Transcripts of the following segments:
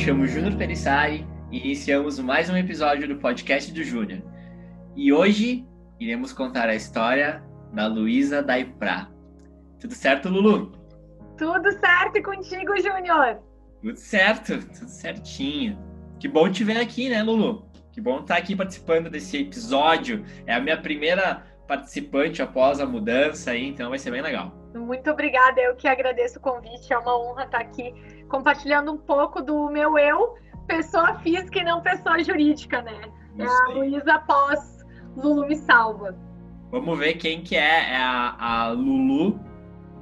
chamo Júnior Perissari e iniciamos mais um episódio do podcast do Júnior. E hoje iremos contar a história da Luísa Daiprá. Tudo certo, Lulu? Tudo certo contigo, Júnior? Tudo certo, tudo certinho. Que bom te ver aqui, né, Lulu? Que bom estar aqui participando desse episódio. É a minha primeira participante após a mudança aí, então vai ser bem legal. Muito obrigada, eu que agradeço o convite, é uma honra estar aqui compartilhando um pouco do meu eu, pessoa física e não pessoa jurídica, né? É a Luísa após Lulu me salva. Vamos ver quem que é, é a, a Lulu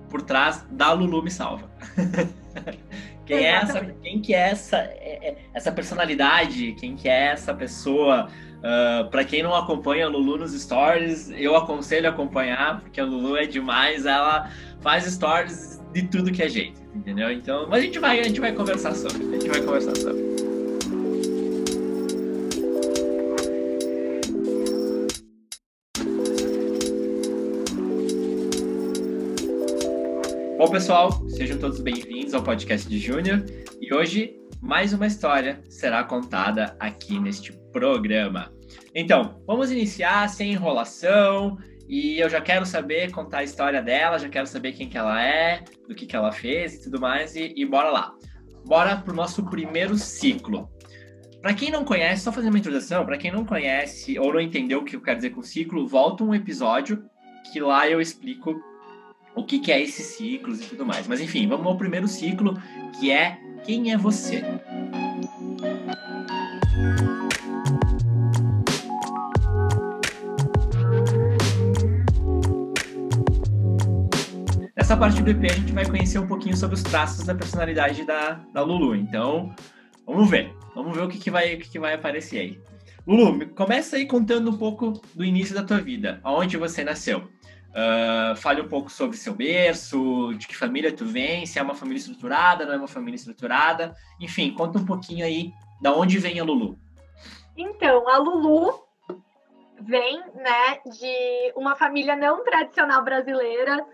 por trás da Lulu me salva. quem é essa, quem que é essa, é, é, essa personalidade? Quem que é essa pessoa? Uh, ah, para quem não acompanha a Lulu nos stories, eu aconselho a acompanhar, porque a Lulu é demais, ela faz stories de tudo que é jeito, entendeu? Então, mas a gente vai, a gente vai conversar sobre, a gente vai conversar sobre. Bom, pessoal, sejam todos bem-vindos ao podcast de Júnior e hoje mais uma história será contada aqui neste programa. Então, vamos iniciar sem enrolação e eu já quero saber contar a história dela, já quero saber quem que ela é, do que que ela fez e tudo mais e, e bora lá. Bora pro nosso primeiro ciclo. Para quem não conhece, só fazer uma introdução, para quem não conhece ou não entendeu o que eu quero dizer com ciclo, volta um episódio que lá eu explico o que, que é esses ciclos e tudo mais. Mas enfim, vamos ao primeiro ciclo, que é quem é você? Nessa parte do EP a gente vai conhecer um pouquinho sobre os traços da personalidade da, da Lulu. Então, vamos ver. Vamos ver o que, que, vai, o que, que vai aparecer aí. Lulu, começa aí contando um pouco do início da tua vida. Aonde você nasceu? Uh, fale um pouco sobre seu berço, de que família tu vem, se é uma família estruturada, não é uma família estruturada. Enfim, conta um pouquinho aí da onde vem a Lulu. Então, a Lulu vem, né, de uma família não tradicional brasileira.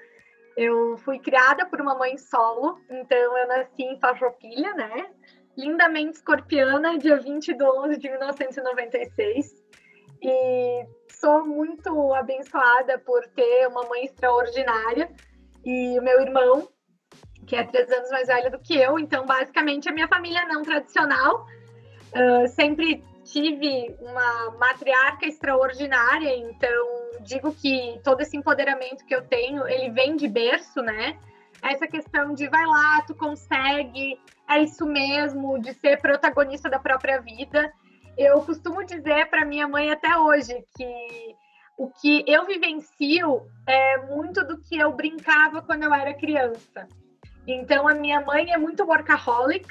Eu fui criada por uma mãe solo, então eu nasci em Farroupilha, né? Lindamente escorpiana, dia 20 de 11 de 1996. E sou muito abençoada por ter uma mãe extraordinária e o meu irmão, que é três anos mais velho do que eu. Então, basicamente, a minha família não tradicional. Uh, sempre tive uma matriarca extraordinária, então digo que todo esse empoderamento que eu tenho, ele vem de berço, né? Essa questão de vai lá, tu consegue, é isso mesmo, de ser protagonista da própria vida. Eu costumo dizer para minha mãe até hoje que o que eu vivencio é muito do que eu brincava quando eu era criança. Então, a minha mãe é muito workaholic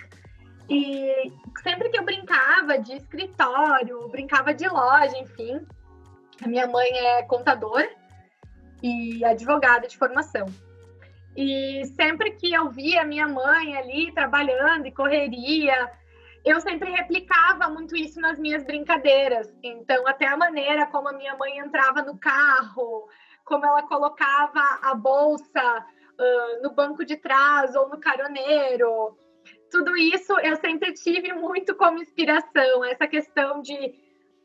e sempre que eu brincava de escritório, brincava de loja, enfim, a minha mãe é contadora e advogada de formação. E sempre que eu via a minha mãe ali trabalhando e correria, eu sempre replicava muito isso nas minhas brincadeiras. Então, até a maneira como a minha mãe entrava no carro, como ela colocava a bolsa uh, no banco de trás ou no caroneiro. Tudo isso eu sempre tive muito como inspiração, essa questão de,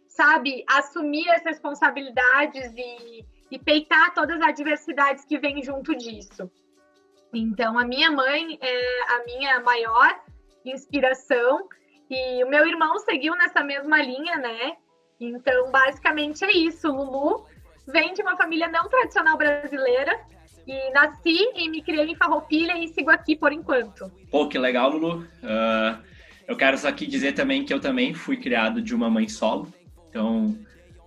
sabe, assumir as responsabilidades e, e peitar todas as adversidades que vêm junto disso. Então, a minha mãe é a minha maior inspiração e o meu irmão seguiu nessa mesma linha, né? Então, basicamente é isso. Lulu vem de uma família não tradicional brasileira e nasci e me criei em Farroupilha e sigo aqui por enquanto. Pô, que legal, Lulu. Uh, eu quero só aqui dizer também que eu também fui criado de uma mãe solo. Então,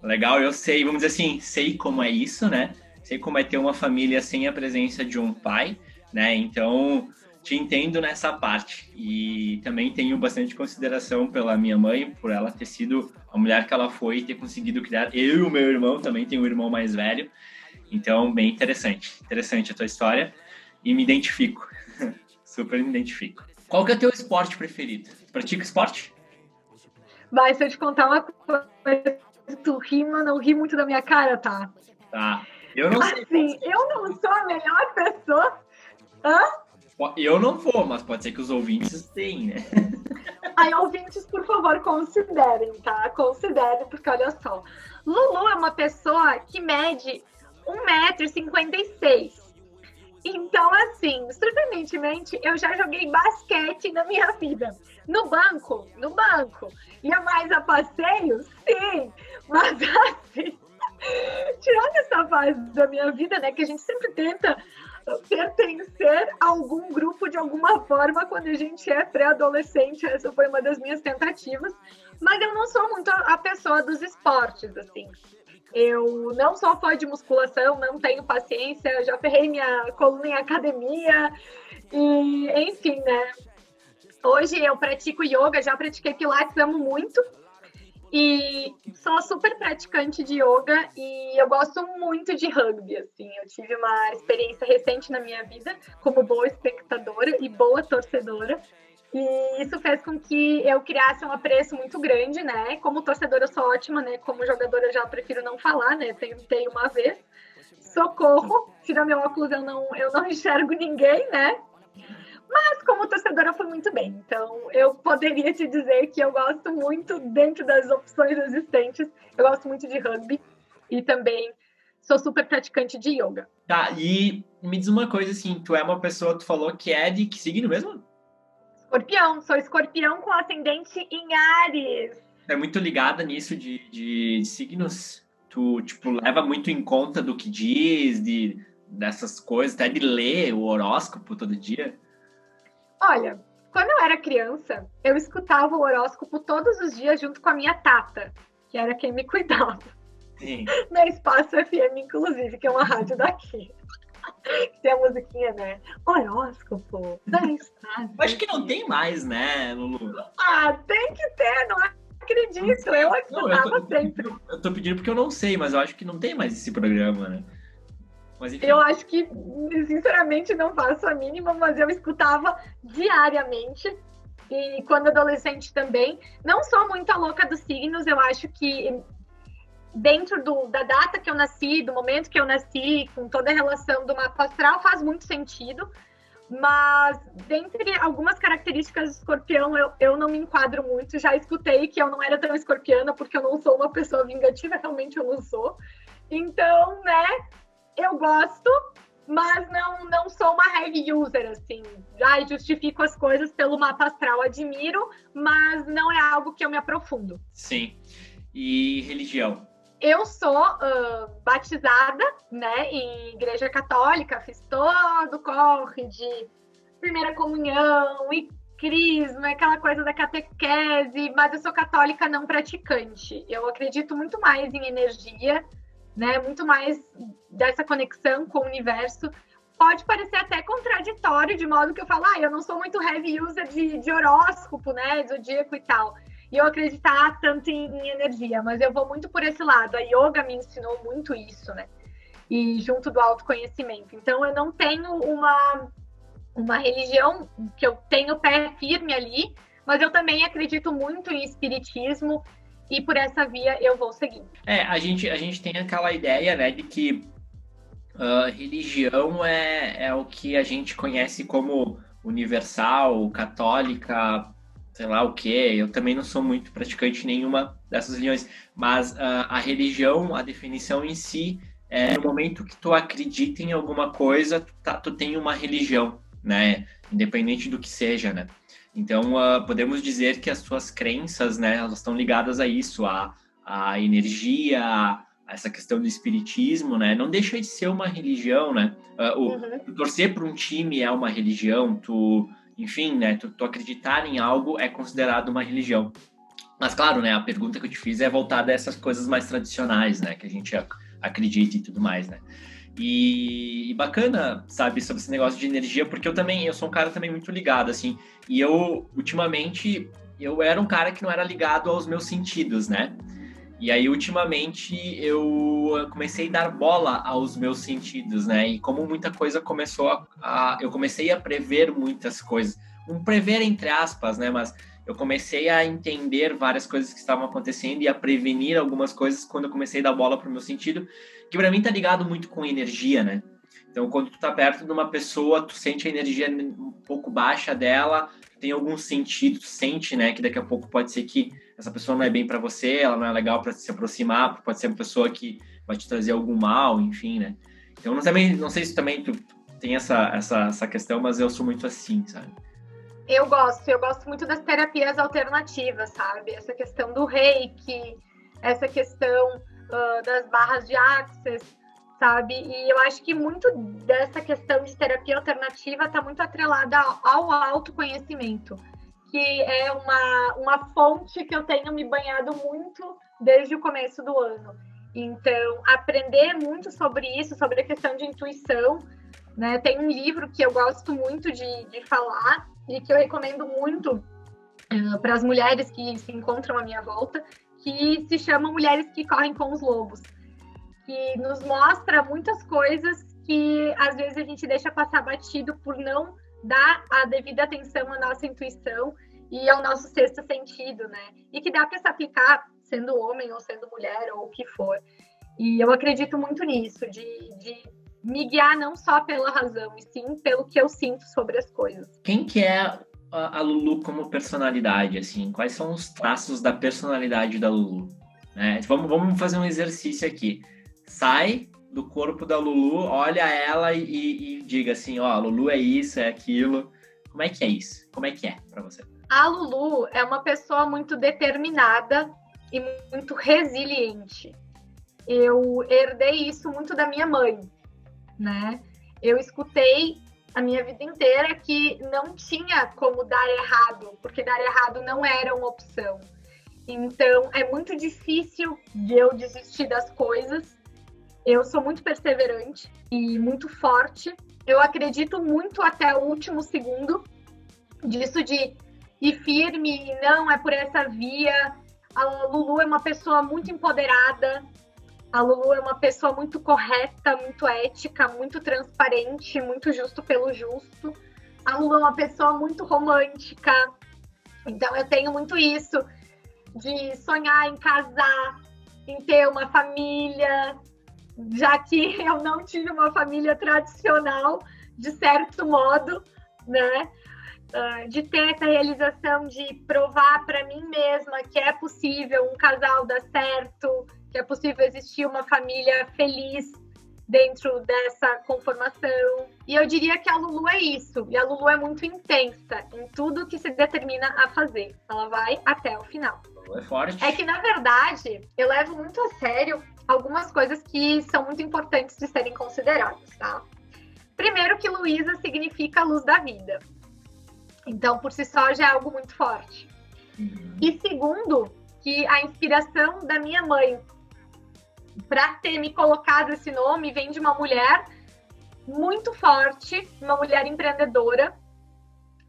legal, eu sei, vamos dizer assim, sei como é isso, né? Sei como é ter uma família sem a presença de um pai, né? Então, te entendo nessa parte. E também tenho bastante consideração pela minha mãe, por ela ter sido a mulher que ela foi e ter conseguido criar. Eu e o meu irmão também tenho um irmão mais velho. Então, bem interessante. Interessante a tua história. E me identifico. Super me identifico. Qual que é o teu esporte preferido? pratica esporte? Vai, se eu te contar uma coisa, tu ri, mas não ri muito da minha cara, tá? Tá. Eu não assim, sei. eu não sou a melhor pessoa. Hã? Eu não vou, mas pode ser que os ouvintes tenham, né? Aí, ouvintes, por favor, considerem, tá? Considerem, porque olha só. Lulu é uma pessoa que mede 1,56m. Então, assim, surpreendentemente, eu já joguei basquete na minha vida. No banco, no banco. Ia mais a passeio? Sim. Mas, assim, tirando essa fase da minha vida, né, que a gente sempre tenta pertencer a algum grupo de alguma forma quando a gente é pré-adolescente. Essa foi uma das minhas tentativas. Mas eu não sou muito a pessoa dos esportes, assim. Eu não sou fã de musculação, não tenho paciência, já ferrei minha coluna em academia, e enfim, né? Hoje eu pratico yoga, já pratiquei pilates, amo muito. E sou super praticante de yoga e eu gosto muito de rugby, assim. Eu tive uma experiência recente na minha vida como boa espectadora e boa torcedora. E isso fez com que eu criasse um apreço muito grande, né? Como torcedora eu sou ótima, né? Como jogadora eu já prefiro não falar, né? Tentei uma vez. Socorro, tira meu óculos, eu não, eu não enxergo ninguém, né? Mas como torcedora foi muito bem. Então eu poderia te dizer que eu gosto muito, dentro das opções existentes, eu gosto muito de rugby e também sou super praticante de yoga. Tá, e me diz uma coisa assim, tu é uma pessoa, tu falou que é de que signo mesmo? Escorpião, sou escorpião com ascendente em Ares. É muito ligada nisso de, de, signos? Tu, tipo, leva muito em conta do que diz, de, dessas coisas, até de ler o horóscopo todo dia? Olha, quando eu era criança, eu escutava o horóscopo todos os dias junto com a minha tata, que era quem me cuidava. Sim. Na Espaço FM, inclusive, que é uma rádio daqui. tem a musiquinha, né? Horóscopo da Espaço. Acho que não tem mais, né, Lulu? Ah, tem que ter, não acredito. Eu escutava não, eu tô, sempre. Eu tô pedindo porque eu não sei, mas eu acho que não tem mais esse programa, né? Mas, eu acho que, sinceramente, não faço a mínima, mas eu escutava diariamente. E quando adolescente também. Não sou muito a louca dos signos, eu acho que dentro do, da data que eu nasci, do momento que eu nasci, com toda a relação do mapa astral, faz muito sentido. Mas, dentre algumas características do escorpião, eu, eu não me enquadro muito. Já escutei que eu não era tão escorpiana, porque eu não sou uma pessoa vingativa, realmente eu não sou. Então, né, eu gosto, mas não, não sou uma heavy user, assim. Já justifico as coisas pelo mapa astral, admiro, mas não é algo que eu me aprofundo. Sim. E religião? Eu sou uh, batizada, né, em igreja católica, fiz todo o corre de primeira comunhão e crisma, aquela coisa da catequese, mas eu sou católica não praticante. Eu acredito muito mais em energia, né? Muito mais dessa conexão com o universo. Pode parecer até contraditório, de modo que eu falo, ah, eu não sou muito heavy user de, de horóscopo, né? Zodíaco e tal. E eu acreditar tanto em, em energia, mas eu vou muito por esse lado. A yoga me ensinou muito isso, né? E junto do autoconhecimento. Então, eu não tenho uma, uma religião que eu tenho pé firme ali, mas eu também acredito muito em espiritismo e por essa via eu vou seguir. É, a gente, a gente tem aquela ideia, né, de que uh, religião é, é o que a gente conhece como universal, católica, sei lá o que. Eu também não sou muito praticante nenhuma dessas religiões, mas uh, a religião, a definição em si, é no momento que tu acredita em alguma coisa, tu, tá, tu tem uma religião, né? Independente do que seja, né? Então, uh, podemos dizer que as suas crenças, né, elas estão ligadas a isso, a, a energia, a essa questão do espiritismo, né? Não deixa de ser uma religião, né? Uh, o, uhum. Torcer para um time é uma religião, tu, enfim, né? Tu, tu, acreditar em algo é considerado uma religião. Mas, claro, né? A pergunta que eu te fiz é voltada a essas coisas mais tradicionais, né? Que a gente acredita e tudo mais, né? E, bacana, sabe, sobre esse negócio de energia, porque eu também, eu sou um cara também muito ligado, assim, e eu, ultimamente, eu era um cara que não era ligado aos meus sentidos, né? E aí, ultimamente, eu comecei a dar bola aos meus sentidos, né? E como muita coisa começou a, a eu comecei a prever muitas coisas, um prever entre aspas, né? Mas eu comecei a entender várias coisas que estavam acontecendo e a prevenir algumas coisas quando eu comecei a dar bola para o meu sentido, que para mim tá ligado muito com energia, né? Então, quando tu tá perto de uma pessoa, tu sente a energia um pouco baixa dela, tem algum sentido, tu sente, né, que daqui a pouco pode ser que essa pessoa não é bem para você, ela não é legal para se aproximar, pode ser uma pessoa que vai te trazer algum mal, enfim, né? Então, não, não sei se também tu tem essa, essa, essa questão, mas eu sou muito assim, sabe? Eu gosto, eu gosto muito das terapias alternativas, sabe? Essa questão do reiki, essa questão uh, das barras de access, sabe? E eu acho que muito dessa questão de terapia alternativa está muito atrelada ao autoconhecimento, que é uma, uma fonte que eu tenho me banhado muito desde o começo do ano. Então, aprender muito sobre isso, sobre a questão de intuição, né? Tem um livro que eu gosto muito de, de falar e que eu recomendo muito uh, para as mulheres que se encontram à minha volta, que se chama Mulheres que Correm com os Lobos que nos mostra muitas coisas que às vezes a gente deixa passar batido por não dar a devida atenção à nossa intuição e ao nosso sexto sentido, né? E que dá para se aplicar sendo homem ou sendo mulher ou o que for. E eu acredito muito nisso, de, de me guiar não só pela razão, e sim pelo que eu sinto sobre as coisas. Quem que é a Lulu como personalidade, assim? Quais são os traços da personalidade da Lulu? Né? Vamos, vamos fazer um exercício aqui sai do corpo da Lulu, olha ela e, e, diga assim, ó, Lulu é isso, é aquilo. Como é que é isso? Como é que é para você? A Lulu é uma pessoa muito determinada e muito resiliente. Eu herdei isso muito da minha mãe, né? Eu escutei a minha vida inteira que não tinha como dar errado, porque dar errado não era uma opção. Então, é muito difícil de eu desistir das coisas eu sou muito perseverante e muito forte. Eu acredito muito até o último segundo disso de ir firme, não é por essa via. A Lulu é uma pessoa muito empoderada. A Lulu é uma pessoa muito correta, muito ética, muito transparente, muito justo pelo justo. A Lulu é uma pessoa muito romântica. Então eu tenho muito isso de sonhar em casar, em ter uma família, já que eu não tive uma família tradicional, de certo modo, né? Uh, de ter essa realização de provar para mim mesma que é possível um casal dar certo, que é possível existir uma família feliz dentro dessa conformação. E eu diria que a Lulu é isso. E a Lulu é muito intensa em tudo que se determina a fazer. Ela vai até o final. É forte. É que, na verdade, eu levo muito a sério algumas coisas que são muito importantes de serem consideradas, tá? Primeiro que Luísa significa luz da vida. Então, por si só, já é algo muito forte. Uhum. E segundo, que a inspiração da minha mãe para ter me colocado esse nome vem de uma mulher muito forte, uma mulher empreendedora,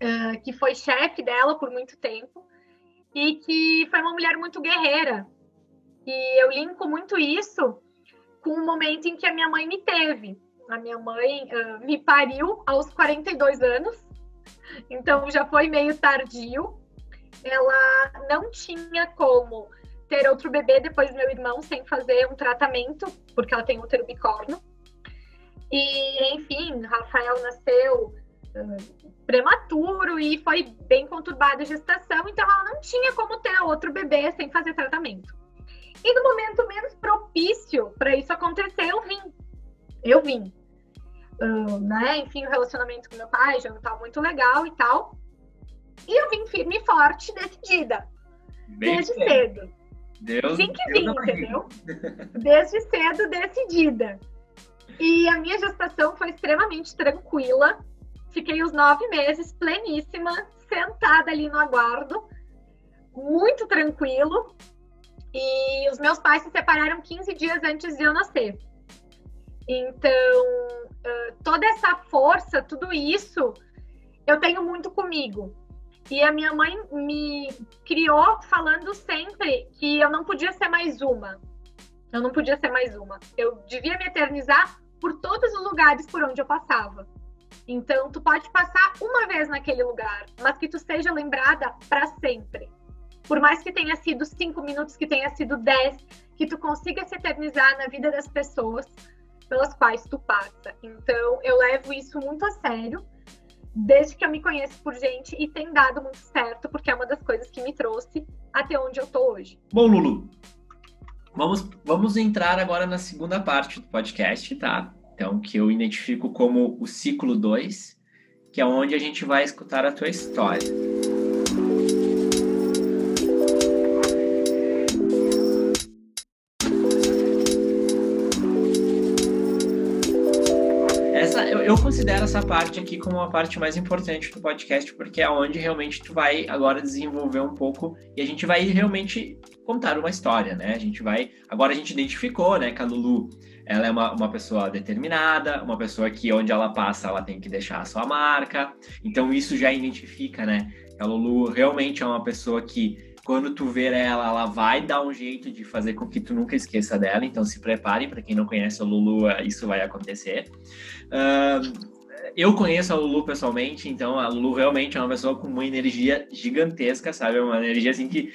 uh, que foi chefe dela por muito tempo, e que foi uma mulher muito guerreira, e eu linko muito isso com o momento em que a minha mãe me teve. A minha mãe uh, me pariu aos 42 anos, então já foi meio tardio. Ela não tinha como ter outro bebê depois do meu irmão sem fazer um tratamento, porque ela tem útero bicórnio. E, enfim, Rafael nasceu uh, prematuro e foi bem conturbada a gestação, então ela não tinha como ter outro bebê sem fazer tratamento. E no momento menos propício para isso acontecer, eu vim. Eu vim. Uh, né? Enfim, o relacionamento com meu pai já não estava muito legal e tal. E eu vim firme e forte, decidida. Bem desde cedo. Deus, Vim que vim, entendeu? Desde cedo, decidida. E a minha gestação foi extremamente tranquila. Fiquei os nove meses pleníssima, sentada ali no aguardo, muito tranquilo. E os meus pais se separaram 15 dias antes de eu nascer. Então, toda essa força, tudo isso, eu tenho muito comigo. E a minha mãe me criou falando sempre que eu não podia ser mais uma. Eu não podia ser mais uma. Eu devia me eternizar por todos os lugares por onde eu passava. Então, tu pode passar uma vez naquele lugar, mas que tu seja lembrada para sempre por mais que tenha sido cinco minutos, que tenha sido dez, que tu consiga se eternizar na vida das pessoas, pelas quais tu passa. Então, eu levo isso muito a sério, desde que eu me conheço por gente, e tem dado muito certo, porque é uma das coisas que me trouxe até onde eu tô hoje. Bom, Lulu, vamos, vamos entrar agora na segunda parte do podcast, tá? Então, que eu identifico como o ciclo 2, que é onde a gente vai escutar a tua história. Eu considero essa parte aqui como a parte mais importante do podcast, porque é onde realmente tu vai agora desenvolver um pouco e a gente vai realmente contar uma história, né? A gente vai. Agora a gente identificou, né, que a Lulu ela é uma, uma pessoa determinada, uma pessoa que onde ela passa ela tem que deixar a sua marca. Então isso já identifica, né? Que a Lulu realmente é uma pessoa que quando tu ver ela, ela vai dar um jeito de fazer com que tu nunca esqueça dela. Então se prepare, para quem não conhece a Lulu, isso vai acontecer. Uh, eu conheço a Lulu pessoalmente, então a Lulu realmente é uma pessoa com uma energia gigantesca, sabe? Uma energia assim que,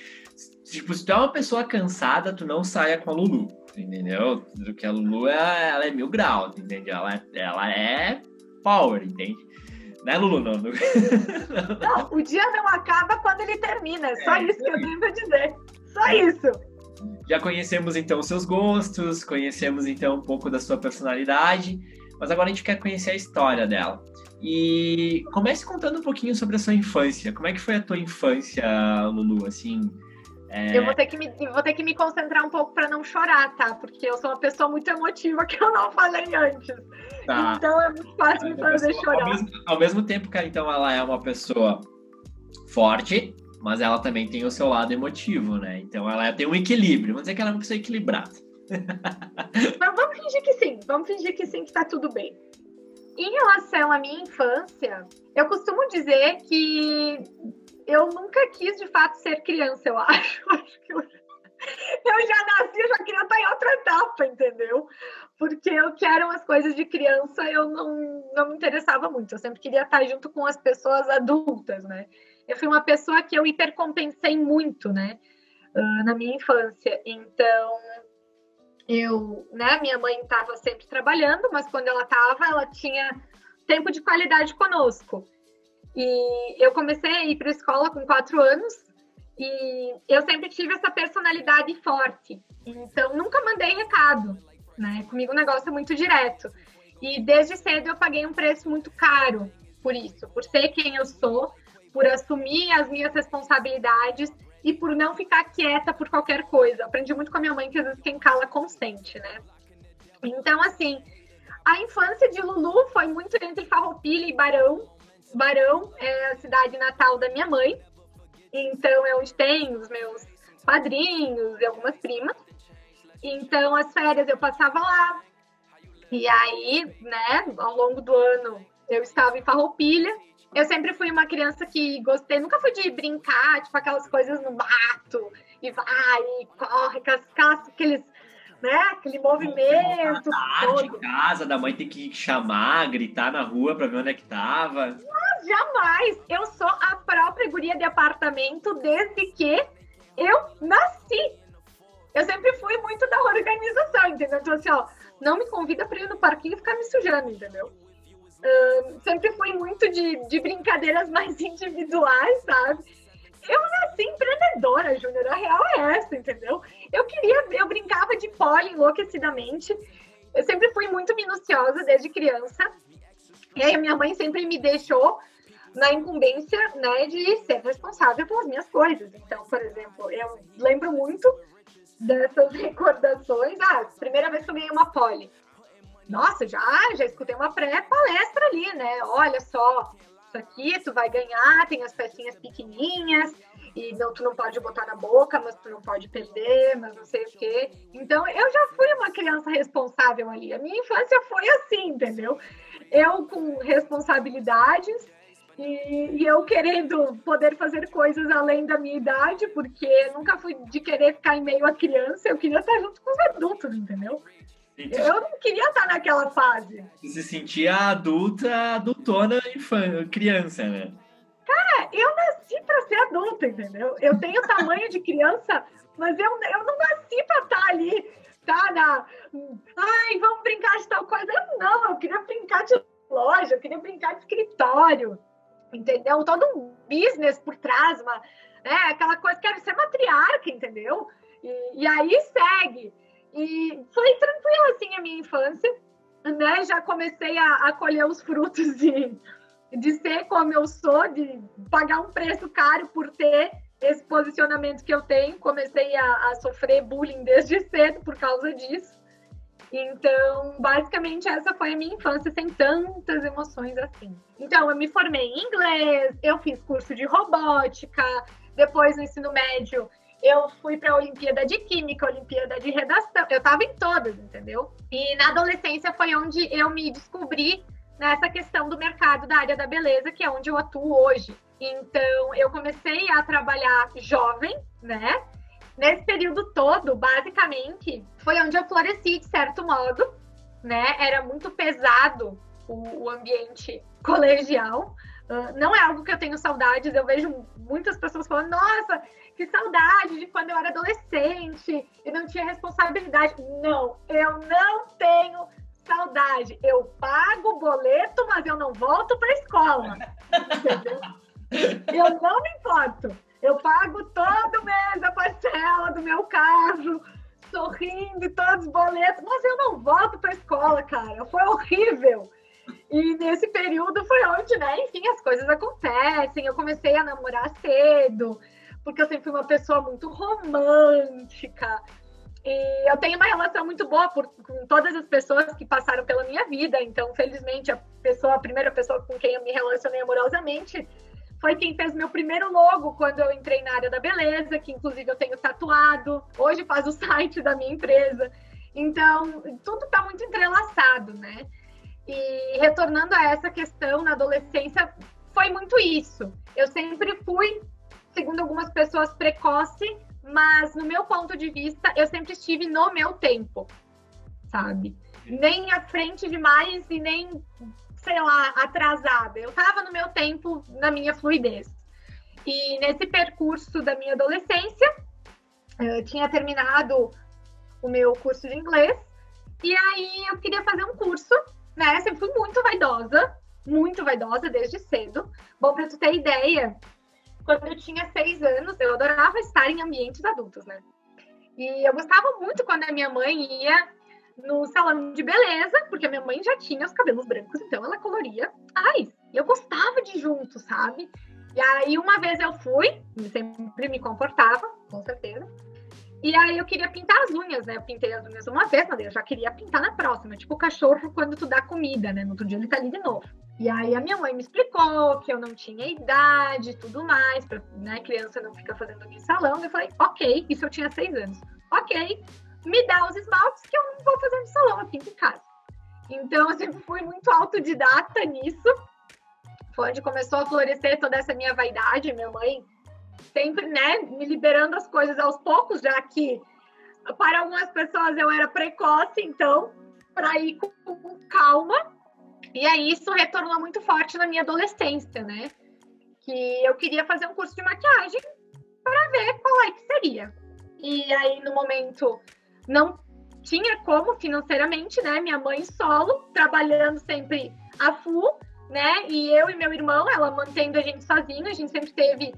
tipo, se tu é uma pessoa cansada, tu não saia com a Lulu, entendeu? Porque a Lulu, é, ela é mil graus, entende? Ela, ela é power, entende? Né, Lulu? Não, não... não, o dia não acaba quando ele termina. É só é, isso que eu tenho pra dizer. Só isso. Já conhecemos então os seus gostos, conhecemos então um pouco da sua personalidade, mas agora a gente quer conhecer a história dela. E comece contando um pouquinho sobre a sua infância. Como é que foi a tua infância, Lulu? Assim, é... Eu vou ter, que me, vou ter que me concentrar um pouco para não chorar, tá? Porque eu sou uma pessoa muito emotiva que eu não falei antes. Tá. Então é muito fácil me fazer pessoa, chorar. Ao mesmo, ao mesmo, tempo que então ela é uma pessoa forte, mas ela também tem o seu lado emotivo, né? Então ela tem um equilíbrio. Vamos dizer que ela é uma pessoa equilibrada. Mas vamos fingir que sim. Vamos fingir que sim, que tá tudo bem. Em relação à minha infância, eu costumo dizer que eu nunca quis de fato ser criança, eu acho. eu, já nasci, eu já queria estar em outra etapa, entendeu? Porque eu que eram as coisas de criança, eu não, não me interessava muito. Eu sempre queria estar junto com as pessoas adultas, né? Eu fui uma pessoa que eu hipercompensei muito, né? Uh, na minha infância. Então, eu, né? Minha mãe estava sempre trabalhando, mas quando ela estava, ela tinha tempo de qualidade conosco. E eu comecei a ir para a escola com quatro anos e eu sempre tive essa personalidade forte. Então, nunca mandei recado, né? Comigo o negócio é muito direto. E desde cedo eu paguei um preço muito caro por isso, por ser quem eu sou, por assumir as minhas responsabilidades e por não ficar quieta por qualquer coisa. Aprendi muito com a minha mãe que às vezes quem cala consente, né? Então, assim, a infância de Lulu foi muito entre Farroupilha e Barão, Barão é a cidade natal da minha mãe, então é onde tem os meus padrinhos e algumas primas. Então as férias eu passava lá. E aí, né, ao longo do ano eu estava em Farroupilha. Eu sempre fui uma criança que gostei, nunca fui de brincar, tipo aquelas coisas no mato, e vai, e corre, aquelas, aqueles né? Aquele movimento. Tarde todo. em casa, da mãe tem que chamar, gritar na rua para ver onde é que tava. Mas jamais! Eu sou a própria guria de apartamento desde que eu nasci. Eu sempre fui muito da organização, entendeu? Então, assim, ó, não me convida para ir no parquinho e ficar me sujando, entendeu? Uh, sempre fui muito de, de brincadeiras mais individuais, sabe? Eu nasci empreendedora, Júnior. A real é essa, entendeu? Eu queria, eu brincava de pole enlouquecidamente. Eu sempre fui muito minuciosa desde criança. E aí, minha mãe sempre me deixou na incumbência, né, de ser responsável pelas minhas coisas. Então, por exemplo, eu lembro muito dessas recordações. Ah, primeira vez que eu ganhei uma pole. Nossa, já, já escutei uma pré-palestra ali, né? Olha só, isso aqui tu vai ganhar, tem as pecinhas pequenininhas, e não, tu não pode botar na boca, mas tu não pode perder, mas não sei o quê. Então, eu já fui uma criança responsável ali. A minha infância foi assim, entendeu? Eu com responsabilidades e, e eu querendo poder fazer coisas além da minha idade, porque nunca fui de querer ficar em meio a criança, eu queria estar junto com os adultos, entendeu? Eu não queria estar naquela fase. Você se sentia adulta, adultona infância, criança, né? Cara, eu nasci para ser adulta, entendeu? Eu tenho tamanho de criança, mas eu, eu não nasci para estar ali tá na. Ai, vamos brincar de tal coisa. Eu, não, eu queria brincar de loja, eu queria brincar de escritório, entendeu? Todo um business por trás, uma, é, aquela coisa, quero ser matriarca, entendeu? E, e aí segue. E foi tranquilo, assim, a minha infância, né? Já comecei a, a colher os frutos de, de ser como eu sou, de pagar um preço caro por ter esse posicionamento que eu tenho. Comecei a, a sofrer bullying desde cedo por causa disso. Então, basicamente, essa foi a minha infância sem tantas emoções assim. Então, eu me formei em inglês, eu fiz curso de robótica, depois no ensino médio eu fui para a Olimpíada de Química, Olimpíada de Redação, eu estava em todas, entendeu? E na adolescência foi onde eu me descobri nessa questão do mercado da área da beleza, que é onde eu atuo hoje. Então, eu comecei a trabalhar jovem, né? Nesse período todo, basicamente, foi onde eu floresci, de certo modo, né? Era muito pesado o, o ambiente colegial. Uh, não é algo que eu tenho saudades, eu vejo muitas pessoas falando, nossa, que saudade de quando eu era adolescente e não tinha responsabilidade. Não, eu não tenho saudade. Eu pago o boleto, mas eu não volto para a escola. Entendeu? Eu não me importo. Eu pago todo mês a parcela do meu carro, sorrindo todos os boletos, mas eu não volto para a escola, cara. Foi horrível. E nesse período foi onde, né, enfim, as coisas acontecem. Eu comecei a namorar cedo, porque eu sempre fui uma pessoa muito romântica. E eu tenho uma relação muito boa por, com todas as pessoas que passaram pela minha vida. Então, felizmente, a pessoa, a primeira pessoa com quem eu me relacionei amorosamente foi quem fez meu primeiro logo quando eu entrei na área da beleza, que inclusive eu tenho tatuado. Hoje faz o site da minha empresa. Então, tudo está muito entrelaçado, né? E retornando a essa questão na adolescência, foi muito isso. Eu sempre fui, segundo algumas pessoas, precoce, mas no meu ponto de vista, eu sempre estive no meu tempo, sabe? Nem à frente demais e nem sei lá, atrasada. Eu estava no meu tempo, na minha fluidez. E nesse percurso da minha adolescência, eu tinha terminado o meu curso de inglês. E aí eu queria fazer um curso, né? Sempre fui muito vaidosa, muito vaidosa desde cedo. Bom, para tu ter ideia, quando eu tinha seis anos, eu adorava estar em ambientes adultos, né? E eu gostava muito quando a minha mãe ia no salão de beleza, porque minha mãe já tinha os cabelos brancos, então ela coloria. Ai, eu gostava de junto, sabe? E aí uma vez eu fui, sempre me comportava, com certeza. E aí eu queria pintar as unhas, né? Eu pintei as unhas uma vez, mas eu já queria pintar na próxima. Tipo o cachorro quando tu dá comida, né? No outro dia ele tá ali de novo. E aí a minha mãe me explicou que eu não tinha idade e tudo mais, pra, né? Criança não fica fazendo aqui salão. Eu falei, ok, isso eu tinha seis anos. Ok, me dá os esmaltes que eu não vou fazer no salão, pinto em casa. Então, eu sempre fui muito autodidata nisso. Foi onde começou a florescer toda essa minha vaidade. Minha mãe sempre, né, me liberando as coisas aos poucos, já que para algumas pessoas eu era precoce, então, para ir com, com calma. E aí isso retornou muito forte na minha adolescência, né? Que eu queria fazer um curso de maquiagem para ver qual é que seria. E aí, no momento não tinha como financeiramente, né? Minha mãe solo, trabalhando sempre a full, né? E eu e meu irmão, ela mantendo a gente sozinho, a gente sempre teve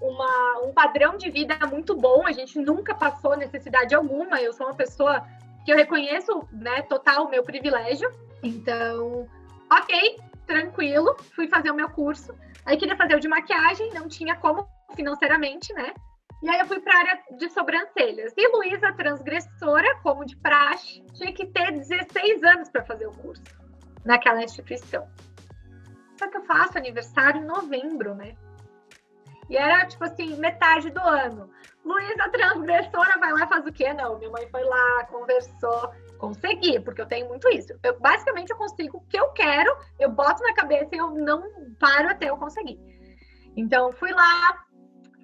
uma, um padrão de vida muito bom, a gente nunca passou necessidade alguma. Eu sou uma pessoa que eu reconheço, né, total o meu privilégio. Então, ok, tranquilo, fui fazer o meu curso. Aí queria fazer o de maquiagem, não tinha como financeiramente, né? E aí eu fui para a área de sobrancelhas. E Luísa, transgressora, como de praxe, tinha que ter 16 anos para fazer o curso naquela instituição. Só que eu faço aniversário em novembro, né? E era, tipo assim, metade do ano. Luísa, transgressora, vai lá faz o quê? Não, minha mãe foi lá, conversou, consegui, porque eu tenho muito isso. Eu, basicamente, eu consigo o que eu quero, eu boto na cabeça e eu não paro até eu conseguir. Então, fui lá,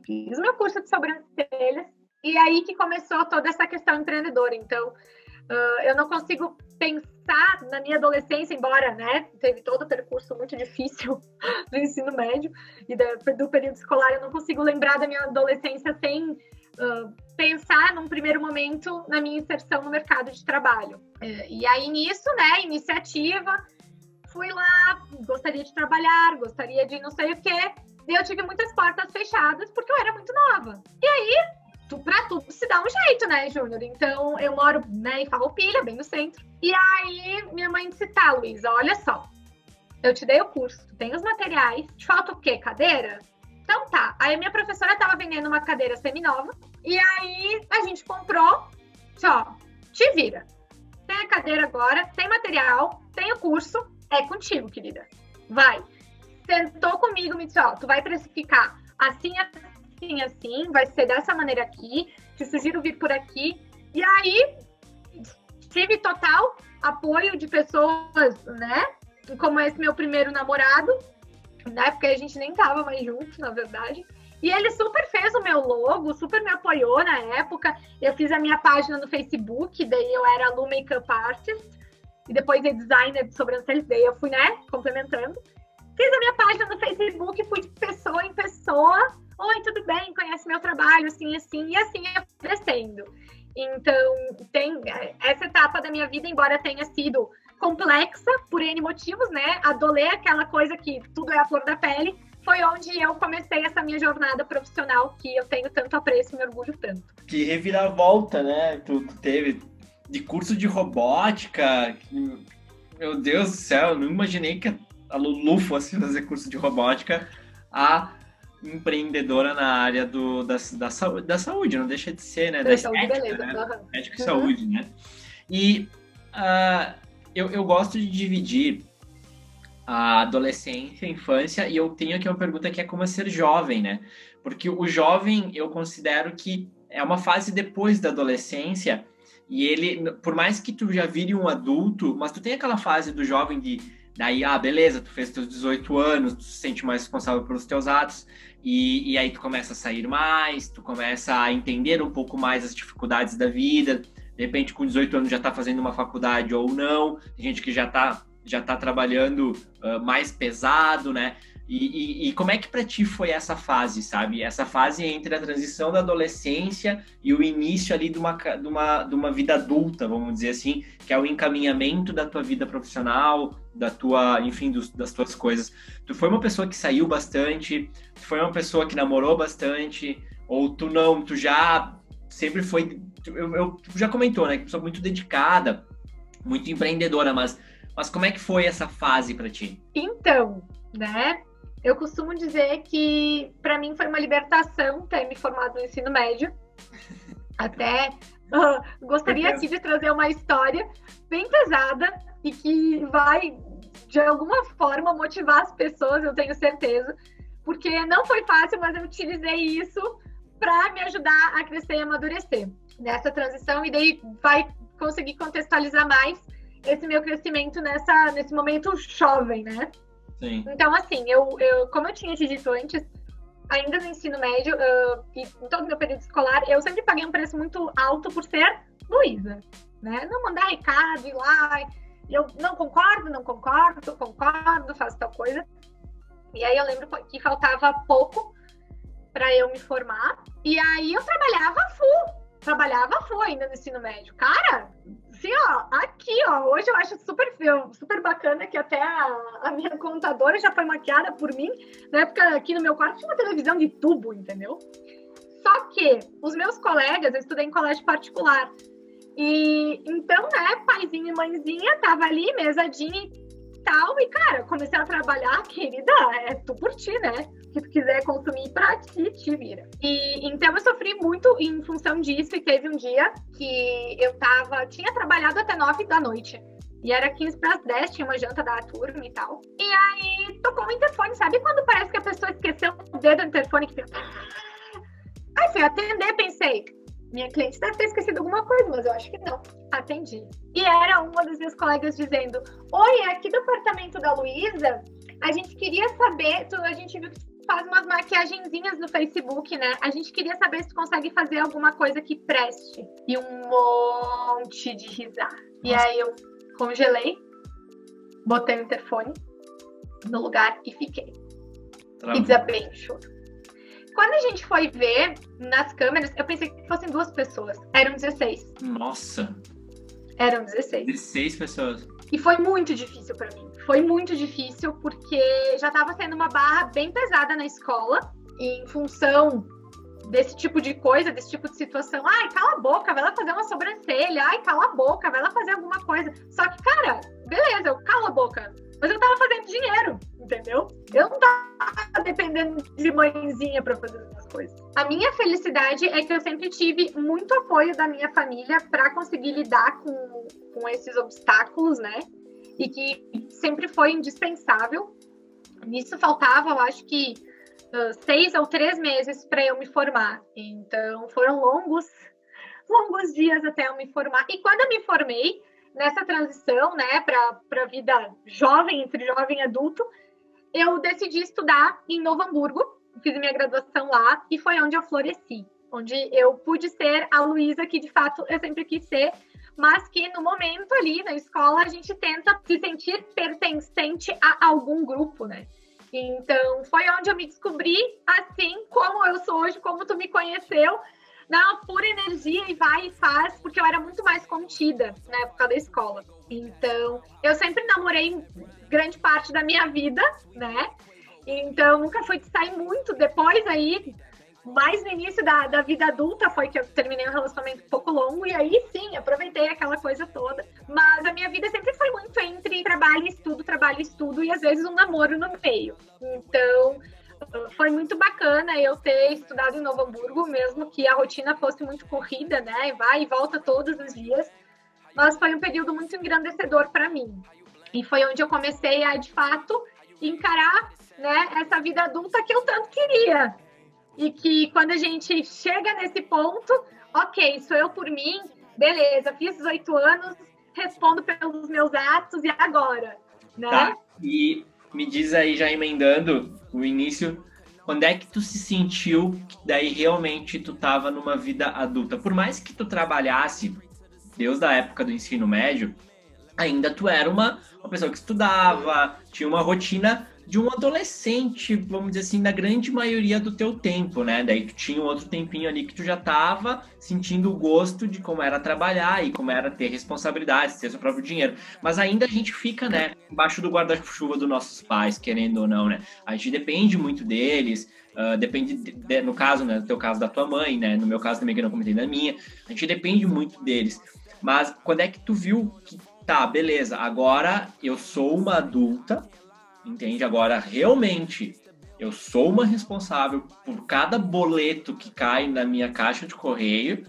fiz meu curso de sobrancelhas e aí que começou toda essa questão empreendedora. Então, uh, eu não consigo pensar na minha adolescência, embora, né, teve todo o percurso muito difícil do ensino médio e do período escolar, eu não consigo lembrar da minha adolescência sem pensar, num primeiro momento, na minha inserção no mercado de trabalho. É, e aí, nisso, né, iniciativa, fui lá, gostaria de trabalhar, gostaria de não sei o quê, e eu tive muitas portas fechadas porque eu era muito nova. E aí, tu, pra tudo se dá um jeito, né, Júnior? Então, eu moro né, em Farroupilha, bem no centro. E aí, minha mãe disse, tá, Luísa, olha só. Eu te dei o curso, tu tem os materiais. Te falta o quê? Cadeira? Aí, minha professora tava vendendo uma cadeira semi-nova. E aí, a gente comprou. Só, te vira. Tem a cadeira agora, tem material, tem o curso. É contigo, querida. Vai sentou comigo, me disse, ó, tu vai precificar assim, assim, assim, vai ser dessa maneira aqui, te sugiro vir por aqui. E aí, tive total apoio de pessoas, né? Como esse meu primeiro namorado, né? Porque a gente nem tava mais juntos, na verdade. E ele super fez o meu logo, super me apoiou na época. Eu fiz a minha página no Facebook, daí eu era Lu Makeup Artist. E depois é designer de sobrancelhas, daí eu fui, né, complementando. Fiz a minha página no Facebook, fui de pessoa em pessoa. Oi, tudo bem? Conhece meu trabalho, assim, assim, e assim é crescendo. Então, tem essa etapa da minha vida, embora tenha sido complexa por N motivos, né? Adolei aquela coisa que tudo é a flor da pele, foi onde eu comecei essa minha jornada profissional que eu tenho tanto apreço e me orgulho tanto. Que reviravolta, né? Tu, tu teve de curso de robótica. Meu Deus do céu, eu não imaginei que a Lulu fosse fazer curso de robótica, a empreendedora na área do, da, da, saúde, da saúde, não deixa de ser, né? Da, estética, beleza. Né? Uhum. Médico e uhum. saúde, né? E uh, eu, eu gosto de dividir a adolescência, a infância, e eu tenho aqui uma pergunta que é como é ser jovem, né? Porque o jovem, eu considero que é uma fase depois da adolescência, e ele, por mais que tu já vire um adulto, mas tu tem aquela fase do jovem de Daí, ah, beleza, tu fez teus 18 anos, tu se sente mais responsável pelos teus atos, e, e aí tu começa a sair mais, tu começa a entender um pouco mais as dificuldades da vida. De repente, com 18 anos já tá fazendo uma faculdade ou não, tem gente que já tá, já tá trabalhando uh, mais pesado, né? E, e, e, como é que para ti foi essa fase, sabe? Essa fase entre a transição da adolescência e o início ali de uma, de uma, de uma vida adulta, vamos dizer assim, que é o encaminhamento da tua vida profissional, da tua, enfim, dos, das tuas coisas. Tu foi uma pessoa que saiu bastante, tu foi uma pessoa que namorou bastante, ou tu não, tu já sempre foi, eu, eu tu já comentou, né, que pessoa muito dedicada, muito empreendedora, mas, mas como é que foi essa fase para ti? Então, né, eu costumo dizer que para mim foi uma libertação ter me formado no ensino médio. Até uh, gostaria aqui de trazer uma história bem pesada e que vai, de alguma forma, motivar as pessoas, eu tenho certeza. Porque não foi fácil, mas eu utilizei isso para me ajudar a crescer e amadurecer nessa transição. E daí vai conseguir contextualizar mais esse meu crescimento nessa, nesse momento jovem, né? Sim. Então, assim, eu, eu, como eu tinha te dito antes, ainda no ensino médio uh, e em todo o meu período escolar, eu sempre paguei um preço muito alto por ser Luísa, né? Não mandar recado, ir lá, eu não concordo, não concordo, concordo, faço tal coisa. E aí eu lembro que faltava pouco para eu me formar, e aí eu trabalhava full, trabalhava full ainda no ensino médio. Cara, assim, ó, aqui, ó, hoje eu acho super, super bacana que até a, a, minha contadora já foi maquiada por mim. Na época, aqui no meu quarto tinha uma televisão de tubo, entendeu? Só que os meus colegas, eu estudei em colégio particular. E então, né, paizinho e mãezinha tava ali, mesadinha e tal. E, cara, comecei a trabalhar, querida, é tu por ti, né? Que tu quiser consumir pra ti, te vira. E então eu sofri muito em função disso, e teve um dia que eu tava, tinha trabalhado até nove da noite. E era 15 para as 10, tinha uma janta da turma e tal. E aí tocou o interfone, sabe quando parece que a pessoa esqueceu o dedo no interfone que. Aí fui atender, pensei, minha cliente deve ter esquecido alguma coisa, mas eu acho que não. Atendi. E era uma das minhas colegas dizendo: Oi, aqui do apartamento da Luísa. A gente queria saber, tu, a gente viu que faz umas maquiagenzinhas no Facebook, né? A gente queria saber se tu consegue fazer alguma coisa que preste. E um monte de risar. E aí eu, congelei, botei o interfone no lugar e fiquei. Travou. E desabei em choro. Quando a gente foi ver nas câmeras, eu pensei que fossem duas pessoas. Eram 16. Nossa! Eram 16. 16 pessoas. E foi muito difícil para mim. Foi muito difícil porque já estava sendo uma barra bem pesada na escola, em função desse tipo de coisa, desse tipo de situação. Ai, cala a boca, vai lá fazer uma sobrancelha. Ai, cala a boca, vai lá fazer alguma coisa. Só que, cara, beleza, eu calo a boca. Mas eu tava fazendo dinheiro, entendeu? Eu não tava dependendo de mãezinha para fazer as coisas. A minha felicidade é que eu sempre tive muito apoio da minha família para conseguir lidar com, com esses obstáculos, né? E que sempre foi indispensável. Nisso faltava, eu acho que uh, seis ou três meses para eu me formar. Então, foram longos, longos dias até eu me formar. E quando eu me formei, nessa transição, né, para a vida jovem, entre jovem e adulto, eu decidi estudar em Novo Hamburgo, fiz minha graduação lá e foi onde eu floresci, onde eu pude ser a Luísa que de fato eu sempre quis ser, mas que no momento ali na escola a gente tenta se sentir pertencente a algum grupo, né? Então, foi onde eu me descobri, assim como eu sou hoje, como tu me conheceu, na pura energia e vai e faz, porque eu era muito mais contida na época da escola. Então, eu sempre namorei grande parte da minha vida, né? Então, nunca fui de sair muito. Depois aí, mais no início da, da vida adulta foi que eu terminei um relacionamento um pouco longo e aí sim, aproveitei aquela coisa toda. Mas a minha vida sempre foi muito entre trabalho e estudo, trabalho e estudo e às vezes um namoro no meio. Então, foi muito bacana eu ter estudado em Novo Hamburgo, mesmo que a rotina fosse muito corrida, né? Vai e volta todos os dias. Mas foi um período muito engrandecedor para mim. E foi onde eu comecei a, de fato, encarar né, essa vida adulta que eu tanto queria. E que quando a gente chega nesse ponto, ok, sou eu por mim, beleza, fiz 18 anos, respondo pelos meus atos e agora? Né? Tá. E me diz aí, já emendando o início, quando é que tu se sentiu que daí realmente tu tava numa vida adulta? Por mais que tu trabalhasse, desde a época do ensino médio, ainda tu era uma, uma pessoa que estudava, tinha uma rotina de um adolescente, vamos dizer assim, na grande maioria do teu tempo, né? Daí tu tinha um outro tempinho ali que tu já tava sentindo o gosto de como era trabalhar e como era ter responsabilidades, ter seu próprio dinheiro. Mas ainda a gente fica, né, embaixo do guarda-chuva dos nossos pais, querendo ou não, né? A gente depende muito deles, Uh, depende, de, de, no caso, né, no teu caso da tua mãe, né, no meu caso também que eu não comentei da minha, a gente depende muito deles. Mas quando é que tu viu que, tá, beleza, agora eu sou uma adulta, Entende? Agora, realmente, eu sou uma responsável por cada boleto que cai na minha caixa de correio.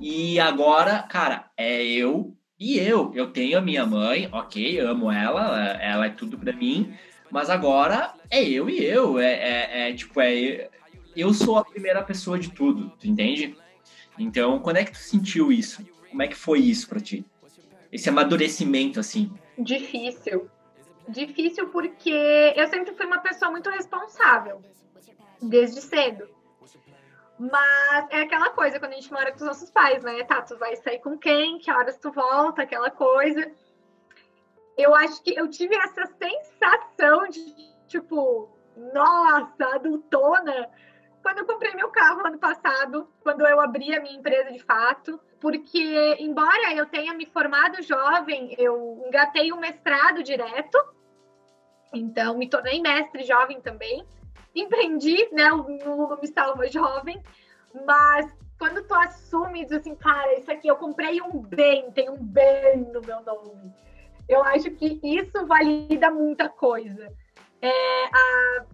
E agora, cara, é eu e eu. Eu tenho a minha mãe, ok, amo ela, ela é tudo para mim. Mas agora é eu e eu. É, é, é tipo, é. Eu sou a primeira pessoa de tudo, tu entende? Então, quando é que tu sentiu isso? Como é que foi isso para ti? Esse amadurecimento, assim? Difícil. Difícil porque eu sempre fui uma pessoa muito responsável, desde cedo. Mas é aquela coisa quando a gente mora com os nossos pais, né? Tá, tu vai sair com quem? Que horas tu volta? Aquela coisa. Eu acho que eu tive essa sensação de, tipo, nossa, adultona, quando eu comprei meu carro ano passado, quando eu abri a minha empresa de fato, porque embora eu tenha me formado jovem, eu engatei um mestrado direto então, me tornei mestre jovem também. Empreendi, né, no Lulu Me Salva Jovem. Mas quando tu assume, diz assim, cara, isso aqui eu comprei um bem, tem um bem no meu nome. Eu acho que isso valida muita coisa. É, a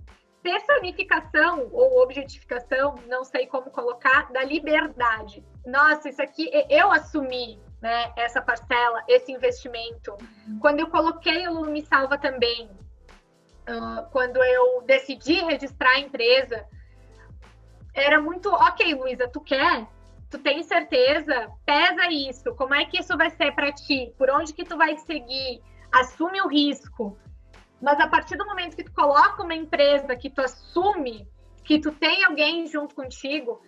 personificação ou objetificação, não sei como colocar, da liberdade. Nossa, isso aqui eu assumi, né, essa parcela, esse investimento. Quando eu coloquei o Lulu Me Salva também, uh, quando eu decidi registrar a empresa, era muito, ok, Luísa, tu quer? Tu tem certeza? Pesa isso. Como é que isso vai ser para ti? Por onde que tu vai seguir? Assume o risco. Mas a partir do momento que tu coloca uma empresa, que tu assume, que tu tem alguém junto contigo,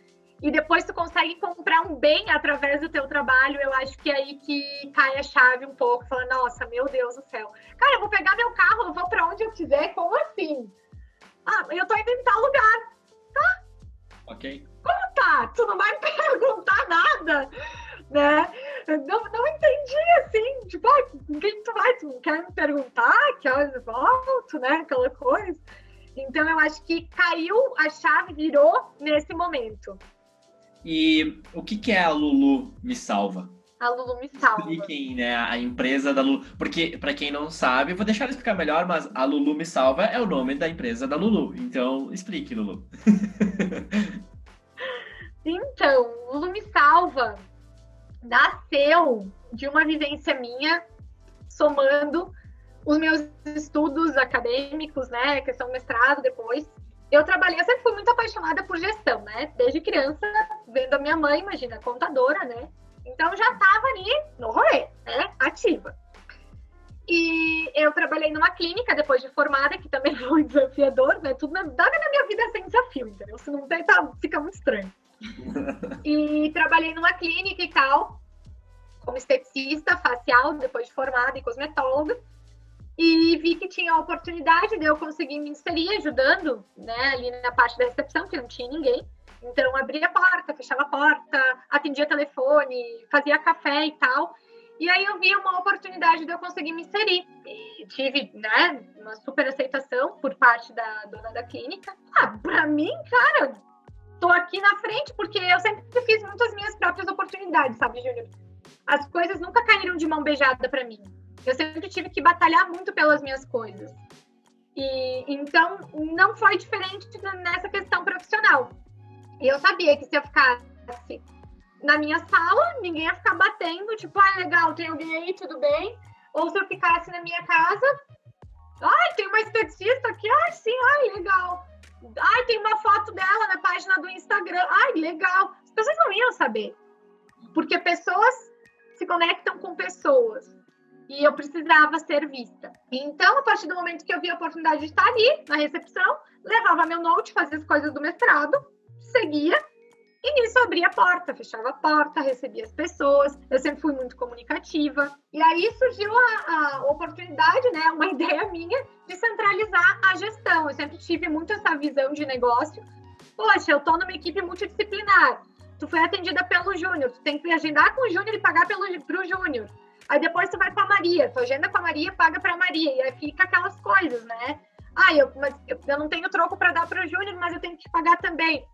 e depois tu consegue comprar um bem através do teu trabalho, eu acho que é aí que cai a chave um pouco, fala, nossa, meu Deus do céu. Cara, eu vou pegar meu carro, eu vou para onde eu quiser, como assim? Ah, eu tô indo em tal lugar. Tá? Ok. Como tá? Tu não vai me perguntar nada, né? Não, não entendi, assim, tipo, ah, quem tu vai? Tu não quer me perguntar? Que horas eu volto, né? Aquela coisa. Então, eu acho que caiu, a chave virou nesse momento. E o que, que é a Lulu Me Salva? A Lulu Me Salva. Expliquem, né, a empresa da Lulu. Porque, para quem não sabe, vou deixar ela explicar melhor, mas a Lulu Me Salva é o nome da empresa da Lulu. Então, explique, Lulu. então, Lulu Me Salva nasceu de uma vivência minha, somando os meus estudos acadêmicos, né, questão mestrado depois, eu trabalhei, eu sempre fui muito apaixonada por gestão, né? Desde criança, vendo a minha mãe, imagina, contadora, né? Então já estava ali no rolê, né? Ativa. E eu trabalhei numa clínica depois de formada, que também foi desafiador, né? Tudo nada na minha vida é sem desafio, entendeu? Se não tem, tá, fica muito estranho. e trabalhei numa clínica e tal, como esteticista facial, depois de formada e cosmetóloga e vi que tinha a oportunidade de eu conseguir me inserir ajudando, né, ali na parte da recepção, que não tinha ninguém. Então, abria a porta, fechava a porta, atendia telefone, fazia café e tal. E aí eu vi uma oportunidade de eu conseguir me inserir. E tive, né, uma super aceitação por parte da dona da clínica. Ah, pra mim, cara, tô aqui na frente porque eu sempre fiz muitas minhas próprias oportunidades, sabe, Júnior? As coisas nunca caíram de mão beijada para mim. Eu sempre tive que batalhar muito pelas minhas coisas. E então não foi diferente nessa questão profissional. E eu sabia que se eu ficasse na minha sala, ninguém ia ficar batendo, tipo, ah, legal, tem alguém aí, tudo bem? Ou se eu ficasse na minha casa, ai, tem uma esteticista aqui, ai, sim, ai, legal. Ai, tem uma foto dela na página do Instagram, ai, legal. As pessoas não iam saber. Porque pessoas se conectam com pessoas e eu precisava ser vista. Então, a partir do momento que eu vi a oportunidade de estar ali na recepção, levava meu note, fazia as coisas do mestrado, seguia e nisso abria a porta, fechava a porta, recebia as pessoas. Eu sempre fui muito comunicativa. E aí surgiu a, a oportunidade, né, uma ideia minha de centralizar a gestão. Eu sempre tive muito essa visão de negócio. Poxa, eu estou numa equipe multidisciplinar. Tu foi atendida pelo Júnior, tu tem que agendar com o Júnior e pagar pelo pro Júnior. Aí depois tu vai com a Maria, tu agenda com a Maria, paga para Maria, e aí fica aquelas coisas, né? Ah, eu, mas eu, eu não tenho troco para dar para o Júnior, mas eu tenho que pagar também.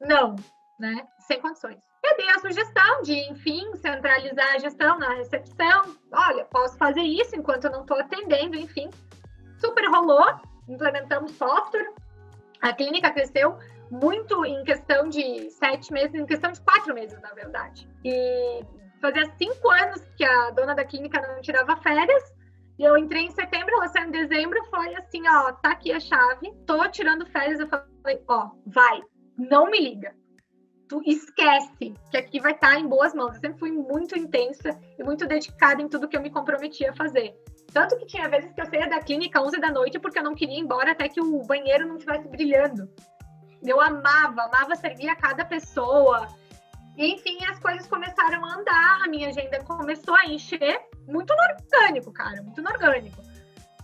Não, né? Sem condições. Eu dei a sugestão de, enfim, centralizar a gestão na recepção. Olha, posso fazer isso enquanto eu não estou atendendo, enfim. Super rolou, implementamos software. A clínica cresceu muito em questão de sete meses, em questão de quatro meses, na verdade. E fazia cinco anos que a dona da clínica não tirava férias. E eu entrei em setembro, ela saiu em dezembro, foi assim, ó, tá aqui a chave, tô tirando férias. Eu falei, ó, vai, não me liga. Tu esquece que aqui vai estar tá em boas mãos. Eu sempre fui muito intensa e muito dedicada em tudo que eu me comprometia a fazer. Tanto que tinha vezes que eu saía da clínica às 11 da noite porque eu não queria ir embora até que o banheiro não estivesse brilhando. Eu amava, amava servir a cada pessoa, enfim, as coisas começaram a andar, a minha agenda começou a encher, muito no orgânico, cara, muito no orgânico,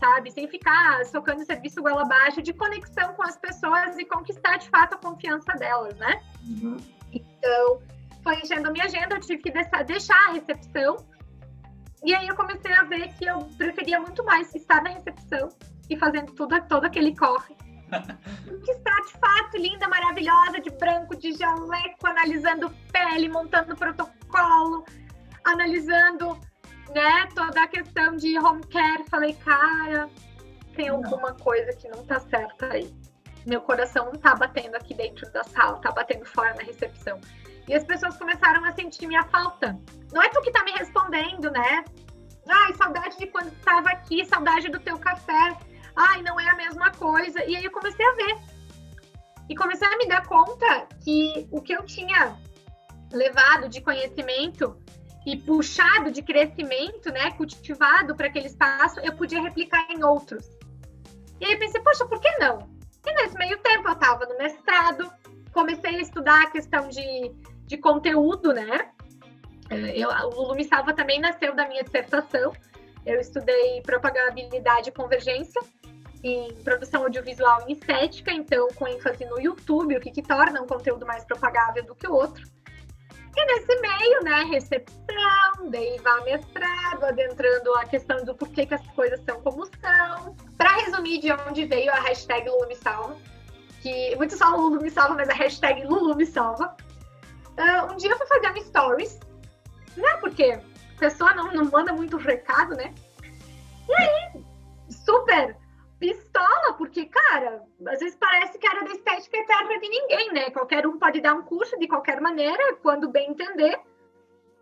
sabe? Sem ficar socando serviço goela abaixo, de conexão com as pessoas e conquistar de fato a confiança delas, né? Uhum. Então, foi enchendo a minha agenda, eu tive que deixar a recepção. E aí eu comecei a ver que eu preferia muito mais estar na recepção e fazendo tudo, todo aquele corre que está de fato linda, maravilhosa, de branco, de jaleco, analisando pele, montando protocolo, analisando né, toda a questão de home care. Falei, cara, tem alguma coisa que não tá certa aí. Meu coração não tá batendo aqui dentro da sala, tá batendo fora na recepção. E as pessoas começaram a sentir minha falta. Não é tu que tá me respondendo, né? Ai, saudade de quando estava aqui, saudade do teu café ai, não é a mesma coisa. E aí eu comecei a ver. E comecei a me dar conta que o que eu tinha levado de conhecimento e puxado de crescimento, né, cultivado para aquele espaço, eu podia replicar em outros. E aí eu pensei, poxa, por que não? E nesse meio tempo eu estava no mestrado, comecei a estudar a questão de, de conteúdo, né? Eu, o Lulu Me Salva também nasceu da minha dissertação. Eu estudei propagabilidade e convergência em produção audiovisual e estética, então com ênfase no YouTube, o que, que torna um conteúdo mais propagável do que o outro. E nesse meio, né, recepção, daí vai mestrado, adentrando a questão do porquê que as coisas são como são. Para resumir de onde veio a hashtag Lulu me salva, que muitos falam Lulu me salva, mas a hashtag Lulu me salva. Uh, um dia eu fui fazer um stories, né, porque a pessoa não, não manda muito recado, né? E aí, super pistola, porque, cara, às vezes parece que a área da estética é terra de ninguém, né? Qualquer um pode dar um curso de qualquer maneira, quando bem entender,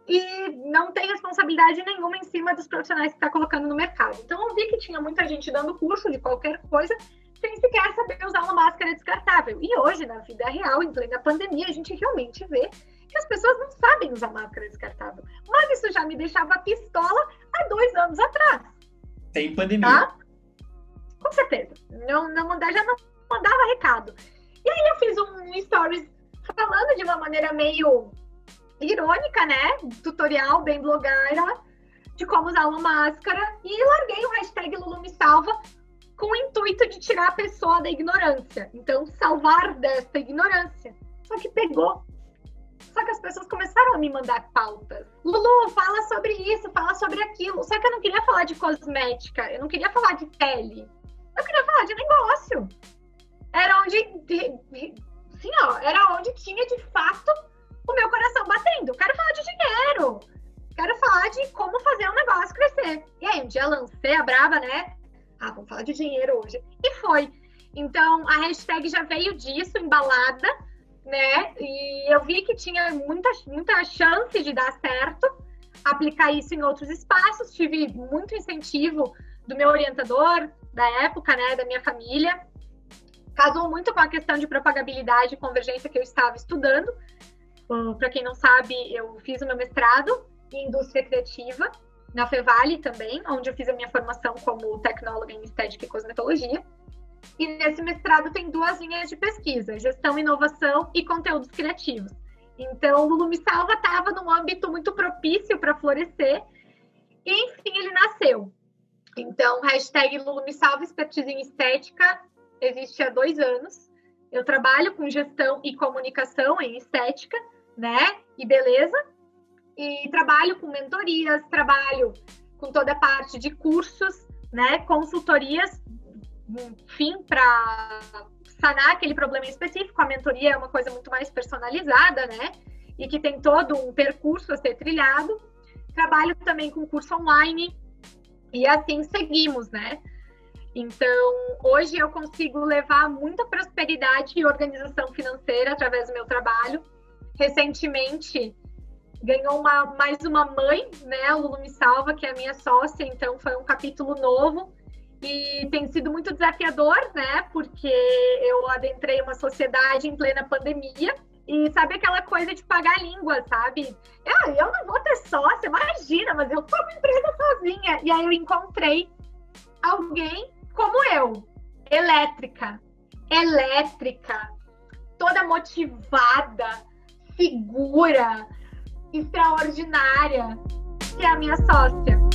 e não tem responsabilidade nenhuma em cima dos profissionais que está colocando no mercado. Então, eu vi que tinha muita gente dando curso de qualquer coisa, sem sequer saber usar uma máscara descartável. E hoje, na vida real, em plena pandemia, a gente realmente vê que as pessoas não sabem usar máscara descartável. Mas isso já me deixava pistola há dois anos atrás. Sem pandemia. Tá? Com certeza. Não, não mandar, já não mandava recado. E aí eu fiz um stories falando de uma maneira meio irônica, né? Tutorial bem blogueira de como usar uma máscara e larguei o hashtag Lulu me salva com o intuito de tirar a pessoa da ignorância. Então, salvar desta ignorância. Só que pegou. Só que as pessoas começaram a me mandar pautas. Lulu, fala sobre isso, fala sobre aquilo. Só que eu não queria falar de cosmética, eu não queria falar de pele. Eu queria falar de negócio. Era onde, sim, ó, era onde tinha de fato o meu coração batendo. Quero falar de dinheiro. Quero falar de como fazer um negócio crescer. E aí, um dia lancei a braba, né? Ah, vamos falar de dinheiro hoje. E foi. Então, a hashtag já veio disso, embalada, né? E eu vi que tinha muita, muita chance de dar certo, aplicar isso em outros espaços. Tive muito incentivo do meu orientador, da época, né, da minha família. Casou muito com a questão de propagabilidade e convergência que eu estava estudando. Para quem não sabe, eu fiz o meu mestrado em indústria criativa na Fevale também, onde eu fiz a minha formação como tecnóloga em estética e cosmetologia. E nesse mestrado tem duas linhas de pesquisa: gestão, inovação e conteúdos criativos. Então, o Lulu Me Salva estava num âmbito muito propício para florescer. E, enfim, ele nasceu. Então, hashtag Expertise em Estética existe há dois anos. Eu trabalho com gestão e comunicação em estética, né? E beleza. E trabalho com mentorias, trabalho com toda a parte de cursos, né? Consultorias, enfim, para sanar aquele problema específico. A mentoria é uma coisa muito mais personalizada, né? E que tem todo um percurso a ser trilhado. Trabalho também com curso online, e assim seguimos, né? Então, hoje eu consigo levar muita prosperidade e organização financeira através do meu trabalho. Recentemente, ganhou uma, mais uma mãe, né? Lulu Me Salva, que é a minha sócia, então foi um capítulo novo. E tem sido muito desafiador, né? Porque eu adentrei uma sociedade em plena pandemia e sabe aquela coisa de pagar a língua, sabe? Ah, eu não vou ter sócia, imagina, mas eu tô uma empresa sozinha. E aí eu encontrei alguém como eu, elétrica, elétrica, toda motivada, segura, extraordinária, que é a minha sócia.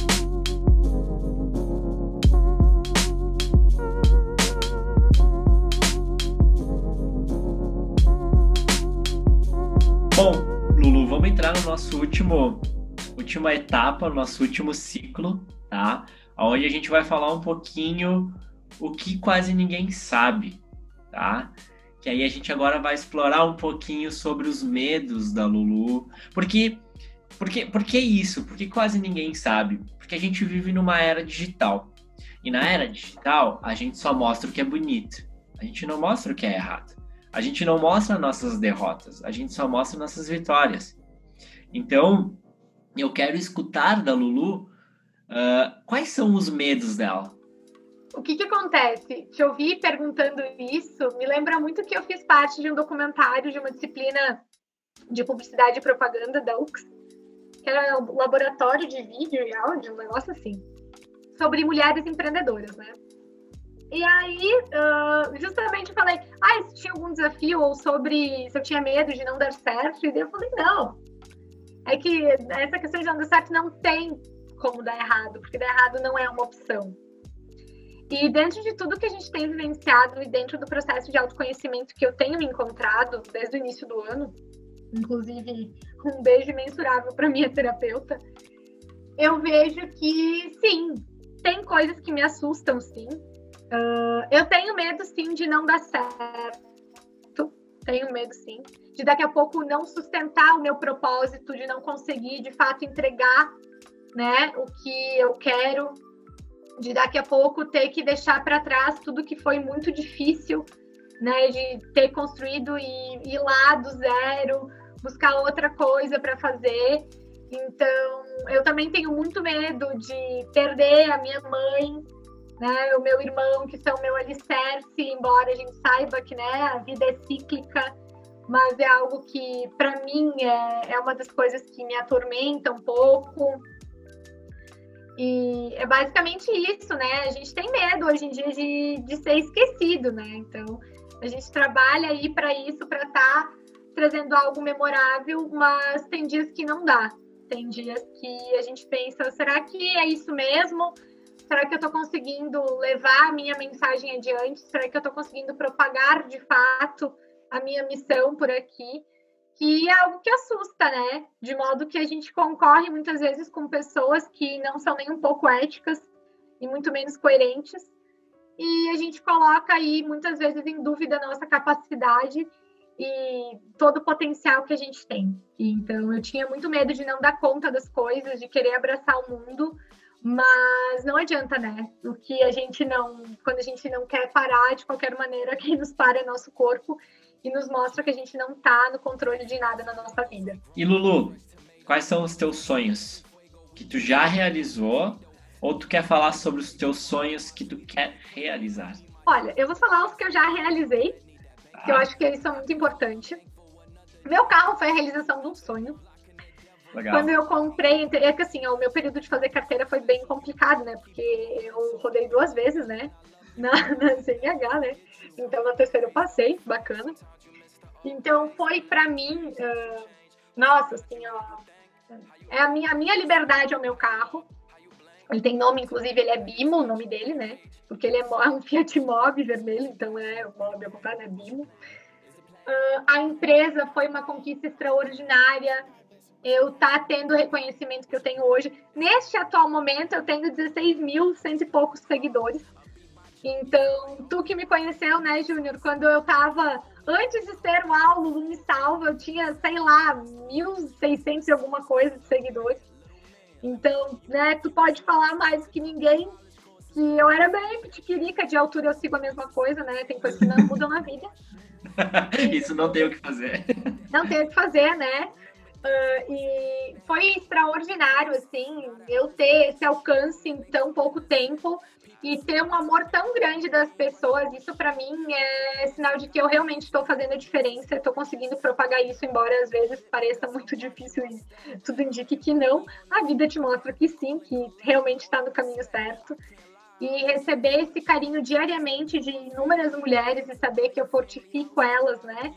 Bom, Lulu, vamos entrar no nosso último última etapa, no nosso último ciclo, tá? Onde a gente vai falar um pouquinho o que quase ninguém sabe, tá? Que aí a gente agora vai explorar um pouquinho sobre os medos da Lulu, porque porque por que isso? Porque quase ninguém sabe? Porque a gente vive numa era digital. E na era digital, a gente só mostra o que é bonito. A gente não mostra o que é errado. A gente não mostra nossas derrotas, a gente só mostra nossas vitórias. Então, eu quero escutar da Lulu uh, quais são os medos dela. O que, que acontece? Te ouvir perguntando isso me lembra muito que eu fiz parte de um documentário de uma disciplina de publicidade e propaganda da UX, que era o laboratório de vídeo e áudio, um negócio assim, sobre mulheres empreendedoras, né? E aí, uh, justamente falei, ah, se tinha algum desafio ou sobre se eu tinha medo de não dar certo. E daí eu falei, não. É que essa questão de não dar certo não tem como dar errado, porque dar errado não é uma opção. E dentro de tudo que a gente tem vivenciado e dentro do processo de autoconhecimento que eu tenho encontrado desde o início do ano, inclusive um beijo imensurável para minha terapeuta, eu vejo que sim, tem coisas que me assustam, sim. Uh, eu tenho medo, sim, de não dar certo. Tenho medo, sim. De daqui a pouco não sustentar o meu propósito, de não conseguir, de fato, entregar né, o que eu quero. De daqui a pouco ter que deixar para trás tudo que foi muito difícil, né, de ter construído e ir lá do zero, buscar outra coisa para fazer. Então, eu também tenho muito medo de perder a minha mãe, né, o meu irmão, que são meu alicerce, embora a gente saiba que né, a vida é cíclica, mas é algo que, para mim, é, é uma das coisas que me atormenta um pouco. E é basicamente isso, né? A gente tem medo hoje em dia de, de ser esquecido, né? Então, a gente trabalha aí para isso, para estar tá trazendo algo memorável, mas tem dias que não dá. Tem dias que a gente pensa, será que é isso mesmo? Será que eu estou conseguindo levar a minha mensagem adiante? Será que eu estou conseguindo propagar de fato a minha missão por aqui? Que é algo que assusta, né? De modo que a gente concorre muitas vezes com pessoas que não são nem um pouco éticas e muito menos coerentes. E a gente coloca aí muitas vezes em dúvida a nossa capacidade e todo o potencial que a gente tem. Então, eu tinha muito medo de não dar conta das coisas, de querer abraçar o mundo, mas não adianta, né? O que a gente não, quando a gente não quer parar de qualquer maneira, quem nos para é nosso corpo e nos mostra que a gente não tá no controle de nada na nossa vida. E Lulu, quais são os teus sonhos que tu já realizou ou tu quer falar sobre os teus sonhos que tu quer realizar? Olha, eu vou falar os que eu já realizei que eu acho que eles são muito importantes. Meu carro foi a realização de um sonho. Legal. Quando eu comprei, é que assim, o meu período de fazer carteira foi bem complicado, né? Porque eu rodei duas vezes, né? Na, na CNH, né? Então na terceira eu passei, bacana. Então foi para mim, uh, nossa, assim, ó, é a minha, a minha liberdade é o meu carro. Ele tem nome, inclusive, ele é Bimo, o nome dele, né? Porque ele é um Fiat Mobi vermelho, então é o Mobi, eu comprar, né? Bimo. Uh, a empresa foi uma conquista extraordinária. Eu tá tendo o reconhecimento que eu tenho hoje. Neste atual momento, eu tenho 16 mil, cento e poucos seguidores. Então, tu que me conheceu, né, Júnior, quando eu tava antes de ser o Aulo Me Salva, eu tinha, sei lá, 1.600 e alguma coisa de seguidores. Então, né, tu pode falar mais que ninguém que eu era bem pitiquirica, de altura eu sigo a mesma coisa, né? Tem coisas que não mudam na vida. Isso não tem o que fazer. Não tem o que fazer, né? Uh, e foi extraordinário, assim, eu ter esse alcance em tão pouco tempo e ter um amor tão grande das pessoas, isso para mim é sinal de que eu realmente estou fazendo a diferença, estou conseguindo propagar isso, embora às vezes pareça muito difícil e tudo indique que não. A vida te mostra que sim, que realmente está no caminho certo. E receber esse carinho diariamente de inúmeras mulheres e saber que eu fortifico elas, né?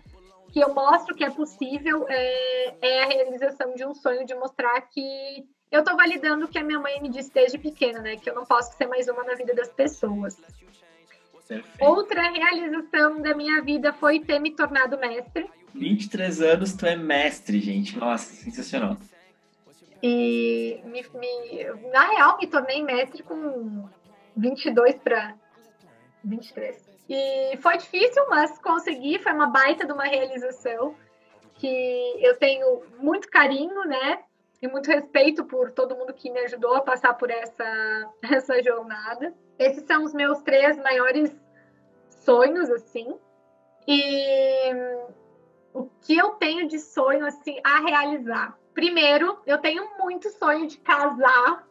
Que eu mostro que é possível, é, é a realização de um sonho de mostrar que eu tô validando o que a minha mãe me disse desde pequena, né? Que eu não posso ser mais uma na vida das pessoas. Perfeito. Outra realização da minha vida foi ter me tornado mestre. 23 anos, tu é mestre, gente. Nossa, sensacional. E me, me, na real, me tornei mestre com 22 para 23. E foi difícil, mas consegui, foi uma baita de uma realização que eu tenho muito carinho, né? e muito respeito por todo mundo que me ajudou a passar por essa, essa jornada. Esses são os meus três maiores sonhos, assim. E o que eu tenho de sonho, assim, a realizar? Primeiro, eu tenho muito sonho de casar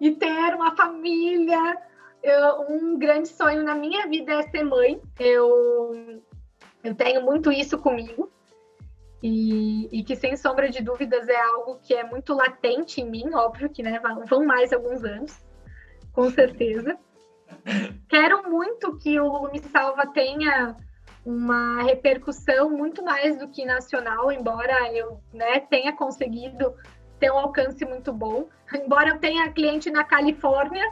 e ter uma família. Eu, um grande sonho na minha vida é ser mãe. Eu, eu tenho muito isso comigo. E, e, que sem sombra de dúvidas é algo que é muito latente em mim, óbvio que né, vão mais alguns anos, com certeza. Quero muito que o Me Salva tenha uma repercussão muito mais do que nacional, embora eu né, tenha conseguido ter um alcance muito bom. Embora eu tenha cliente na Califórnia,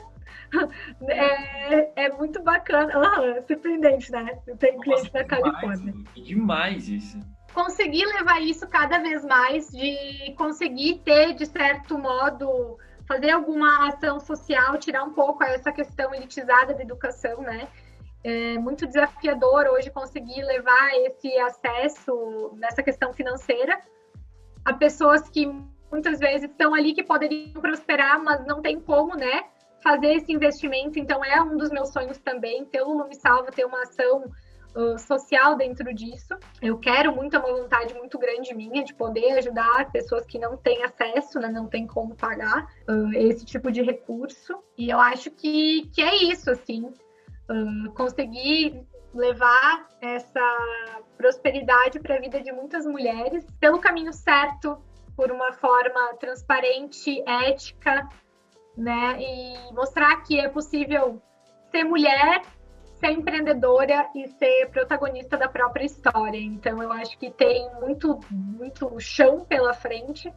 é, é muito bacana. Ah, surpreendente, né? Eu tenho cliente na Califórnia. Demais, demais isso. Conseguir levar isso cada vez mais, de conseguir ter, de certo modo, fazer alguma ação social, tirar um pouco essa questão elitizada da educação, né? É muito desafiador hoje conseguir levar esse acesso nessa questão financeira a pessoas que muitas vezes estão ali que poderiam prosperar, mas não tem como, né? Fazer esse investimento. Então, é um dos meus sonhos também, ter o Lume Salva, ter uma ação uh, social dentro disso. Eu quero muito, é uma vontade muito grande minha de poder ajudar pessoas que não têm acesso, né? Não tem como pagar uh, esse tipo de recurso. E eu acho que, que é isso, assim uh, conseguir levar essa prosperidade para a vida de muitas mulheres pelo caminho certo, por uma forma transparente, ética, né? E mostrar que é possível ser mulher, ser empreendedora e ser protagonista da própria história. Então, eu acho que tem muito, muito chão pela frente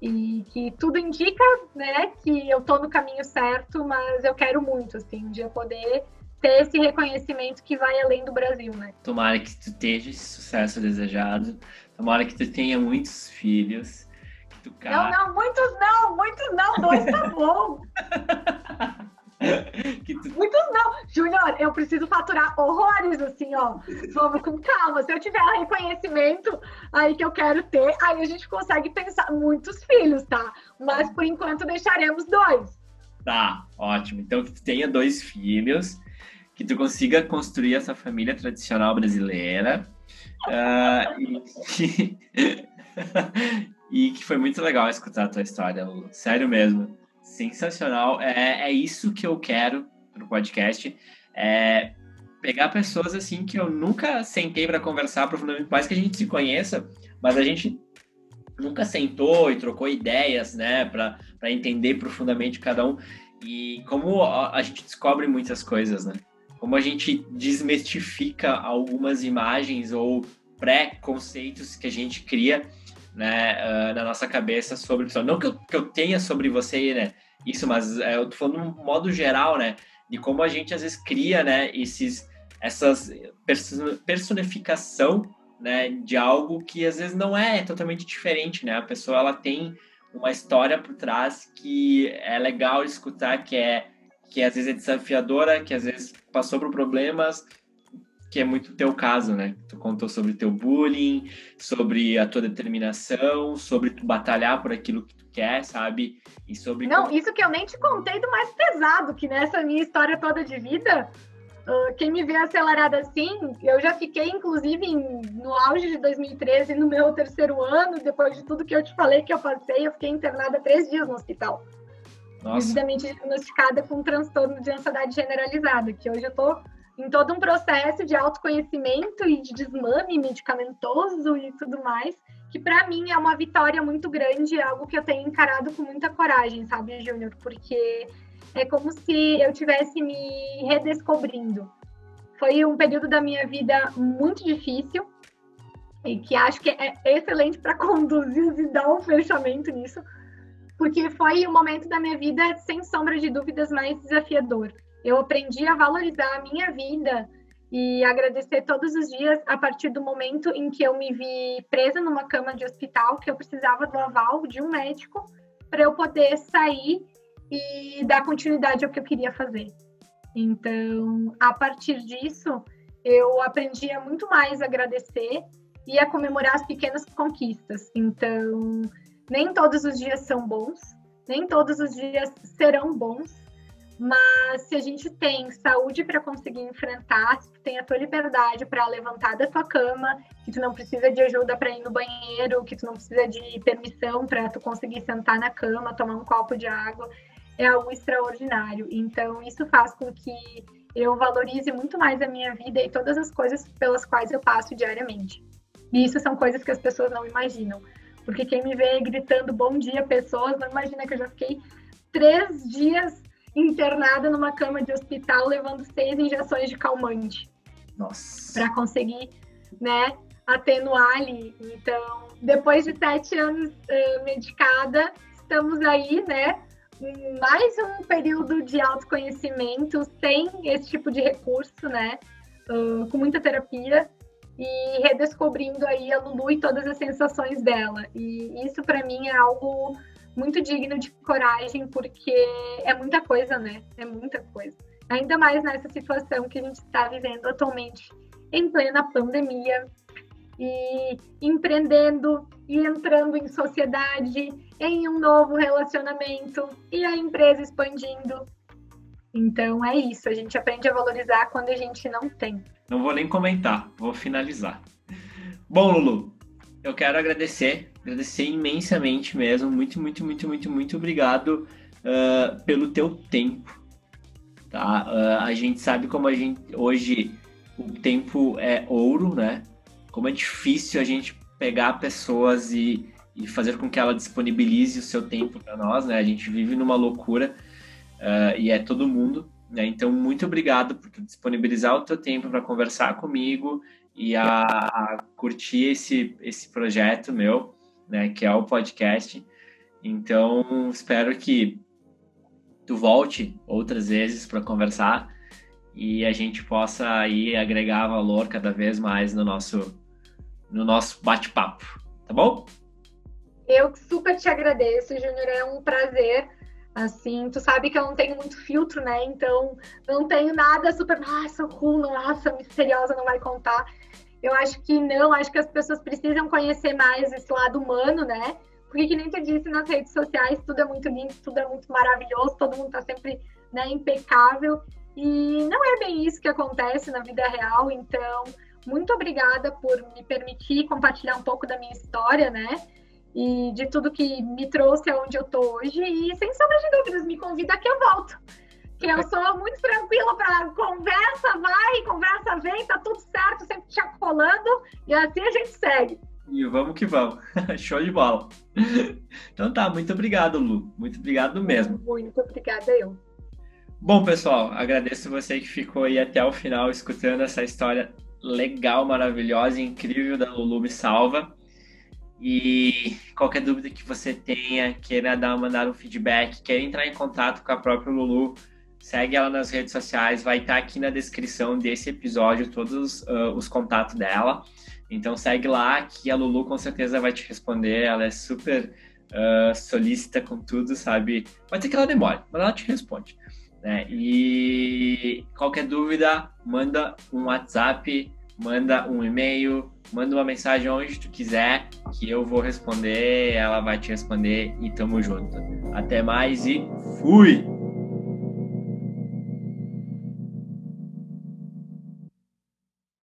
e que tudo indica, né, que eu tô no caminho certo, mas eu quero muito, assim, um dia poder ter esse reconhecimento que vai além do Brasil, né? Tomara que tu tenha esse sucesso desejado, tomara que tu tenha muitos filhos, Não, não, muitos não, muitos não, dois tá bom. tu... Muitos não. Júnior, eu preciso faturar horrores, assim, ó. Vamos com calma. Se eu tiver reconhecimento aí que eu quero ter, aí a gente consegue pensar muitos filhos, tá? Mas por enquanto deixaremos dois. Tá, ótimo. Então que tu tenha dois filhos que tu consiga construir essa família tradicional brasileira. Uh, e, e, que foi muito legal escutar a tua história, Lu. sério mesmo. Sensacional. É, é isso que eu quero pro podcast. É pegar pessoas assim que eu nunca sentei para conversar profundamente, mais que a gente se conheça, mas a gente nunca sentou e trocou ideias, né, para entender profundamente cada um. E como a gente descobre muitas coisas, né? como a gente desmistifica algumas imagens ou pré-conceitos que a gente cria né, uh, na nossa cabeça sobre não que eu, que eu tenha sobre você né isso mas uh, eu tô falando no modo geral né de como a gente às vezes cria né esses essas personificação né de algo que às vezes não é totalmente diferente né. A pessoa ela tem uma história por trás que é legal escutar que é que às vezes é desafiadora, que às vezes passou por problemas, que é muito teu caso, né? Tu contou sobre teu bullying, sobre a tua determinação, sobre tu batalhar por aquilo que tu quer, sabe? E sobre Não, como... isso que eu nem te contei do mais pesado, que nessa minha história toda de vida, uh, quem me vê acelerada assim, eu já fiquei inclusive em, no auge de 2013, no meu terceiro ano, depois de tudo que eu te falei que eu passei, eu fiquei internada três dias no hospital. Nossa. devidamente diagnosticada com um transtorno de ansiedade generalizada, que hoje eu estou em todo um processo de autoconhecimento e de desmame medicamentoso e tudo mais, que para mim é uma vitória muito grande, é algo que eu tenho encarado com muita coragem, sabe, Júnior? Porque é como se eu tivesse me redescobrindo. Foi um período da minha vida muito difícil e que acho que é excelente para conduzir e dar um fechamento nisso, porque foi o momento da minha vida, sem sombra de dúvidas, mais desafiador. Eu aprendi a valorizar a minha vida e agradecer todos os dias a partir do momento em que eu me vi presa numa cama de hospital, que eu precisava do aval de um médico para eu poder sair e dar continuidade ao que eu queria fazer. Então, a partir disso, eu aprendi a muito mais agradecer e a comemorar as pequenas conquistas. Então, nem todos os dias são bons, nem todos os dias serão bons, mas se a gente tem saúde para conseguir enfrentar, se tu tem a tua liberdade para levantar da tua cama, que tu não precisa de ajuda para ir no banheiro, que tu não precisa de permissão para tu conseguir sentar na cama, tomar um copo de água, é algo extraordinário. Então isso faz com que eu valorize muito mais a minha vida e todas as coisas pelas quais eu passo diariamente. E isso são coisas que as pessoas não imaginam. Porque quem me vê gritando bom dia, pessoas, não imagina que eu já fiquei três dias internada numa cama de hospital levando seis injeções de calmante. Nossa. Para conseguir, né, atenuar ali. Então, depois de sete anos uh, medicada, estamos aí, né, mais um período de autoconhecimento sem esse tipo de recurso, né, uh, com muita terapia e redescobrindo aí a Lulu e todas as sensações dela. E isso para mim é algo muito digno de coragem, porque é muita coisa, né? É muita coisa. Ainda mais nessa situação que a gente está vivendo atualmente, em plena pandemia, e empreendendo e entrando em sociedade, em um novo relacionamento e a empresa expandindo. Então é isso, a gente aprende a valorizar quando a gente não tem. Não vou nem comentar, vou finalizar. Bom, Lulu, eu quero agradecer, agradecer imensamente mesmo, muito, muito, muito, muito, muito obrigado uh, pelo teu tempo. Tá? Uh, a gente sabe como a gente hoje o tempo é ouro, né? Como é difícil a gente pegar pessoas e, e fazer com que ela disponibilize o seu tempo para nós, né? A gente vive numa loucura uh, e é todo mundo. Né? Então, muito obrigado por disponibilizar o teu tempo para conversar comigo e a, a, curtir esse, esse projeto meu, né, que é o podcast. Então, espero que tu volte outras vezes para conversar e a gente possa aí agregar valor cada vez mais no nosso no nosso bate-papo, tá bom? Eu super te agradeço, Júnior, é um prazer Assim, tu sabe que eu não tenho muito filtro, né? Então, não tenho nada super, nossa, cool, nossa, misteriosa, não vai contar. Eu acho que não, acho que as pessoas precisam conhecer mais esse lado humano, né? Porque, que nem tu disse nas redes sociais, tudo é muito lindo, tudo é muito maravilhoso, todo mundo tá sempre né, impecável. E não é bem isso que acontece na vida real. Então, muito obrigada por me permitir compartilhar um pouco da minha história, né? e de tudo que me trouxe aonde eu tô hoje. E sem sombra de dúvidas, me convida que eu volto. Eu sou muito tranquila para conversa, vai, conversa vem, tá tudo certo, sempre te acolando e assim a gente segue. E vamos que vamos. Show de bola. Então tá, muito obrigado, Lu. Muito obrigado mesmo. Muito obrigada eu. Bom, pessoal, agradeço você que ficou aí até o final escutando essa história legal, maravilhosa, incrível da Lulu Me Salva. E qualquer dúvida que você tenha, queira dar, mandar um feedback, queira entrar em contato com a própria Lulu, segue ela nas redes sociais, vai estar aqui na descrição desse episódio todos uh, os contatos dela. Então segue lá que a Lulu com certeza vai te responder, ela é super uh, solícita com tudo, sabe? Pode ser que ela demore, mas ela te responde. Né? E qualquer dúvida, manda um WhatsApp, manda um e-mail, manda uma mensagem onde tu quiser, que eu vou responder, ela vai te responder e tamo junto. Até mais e fui!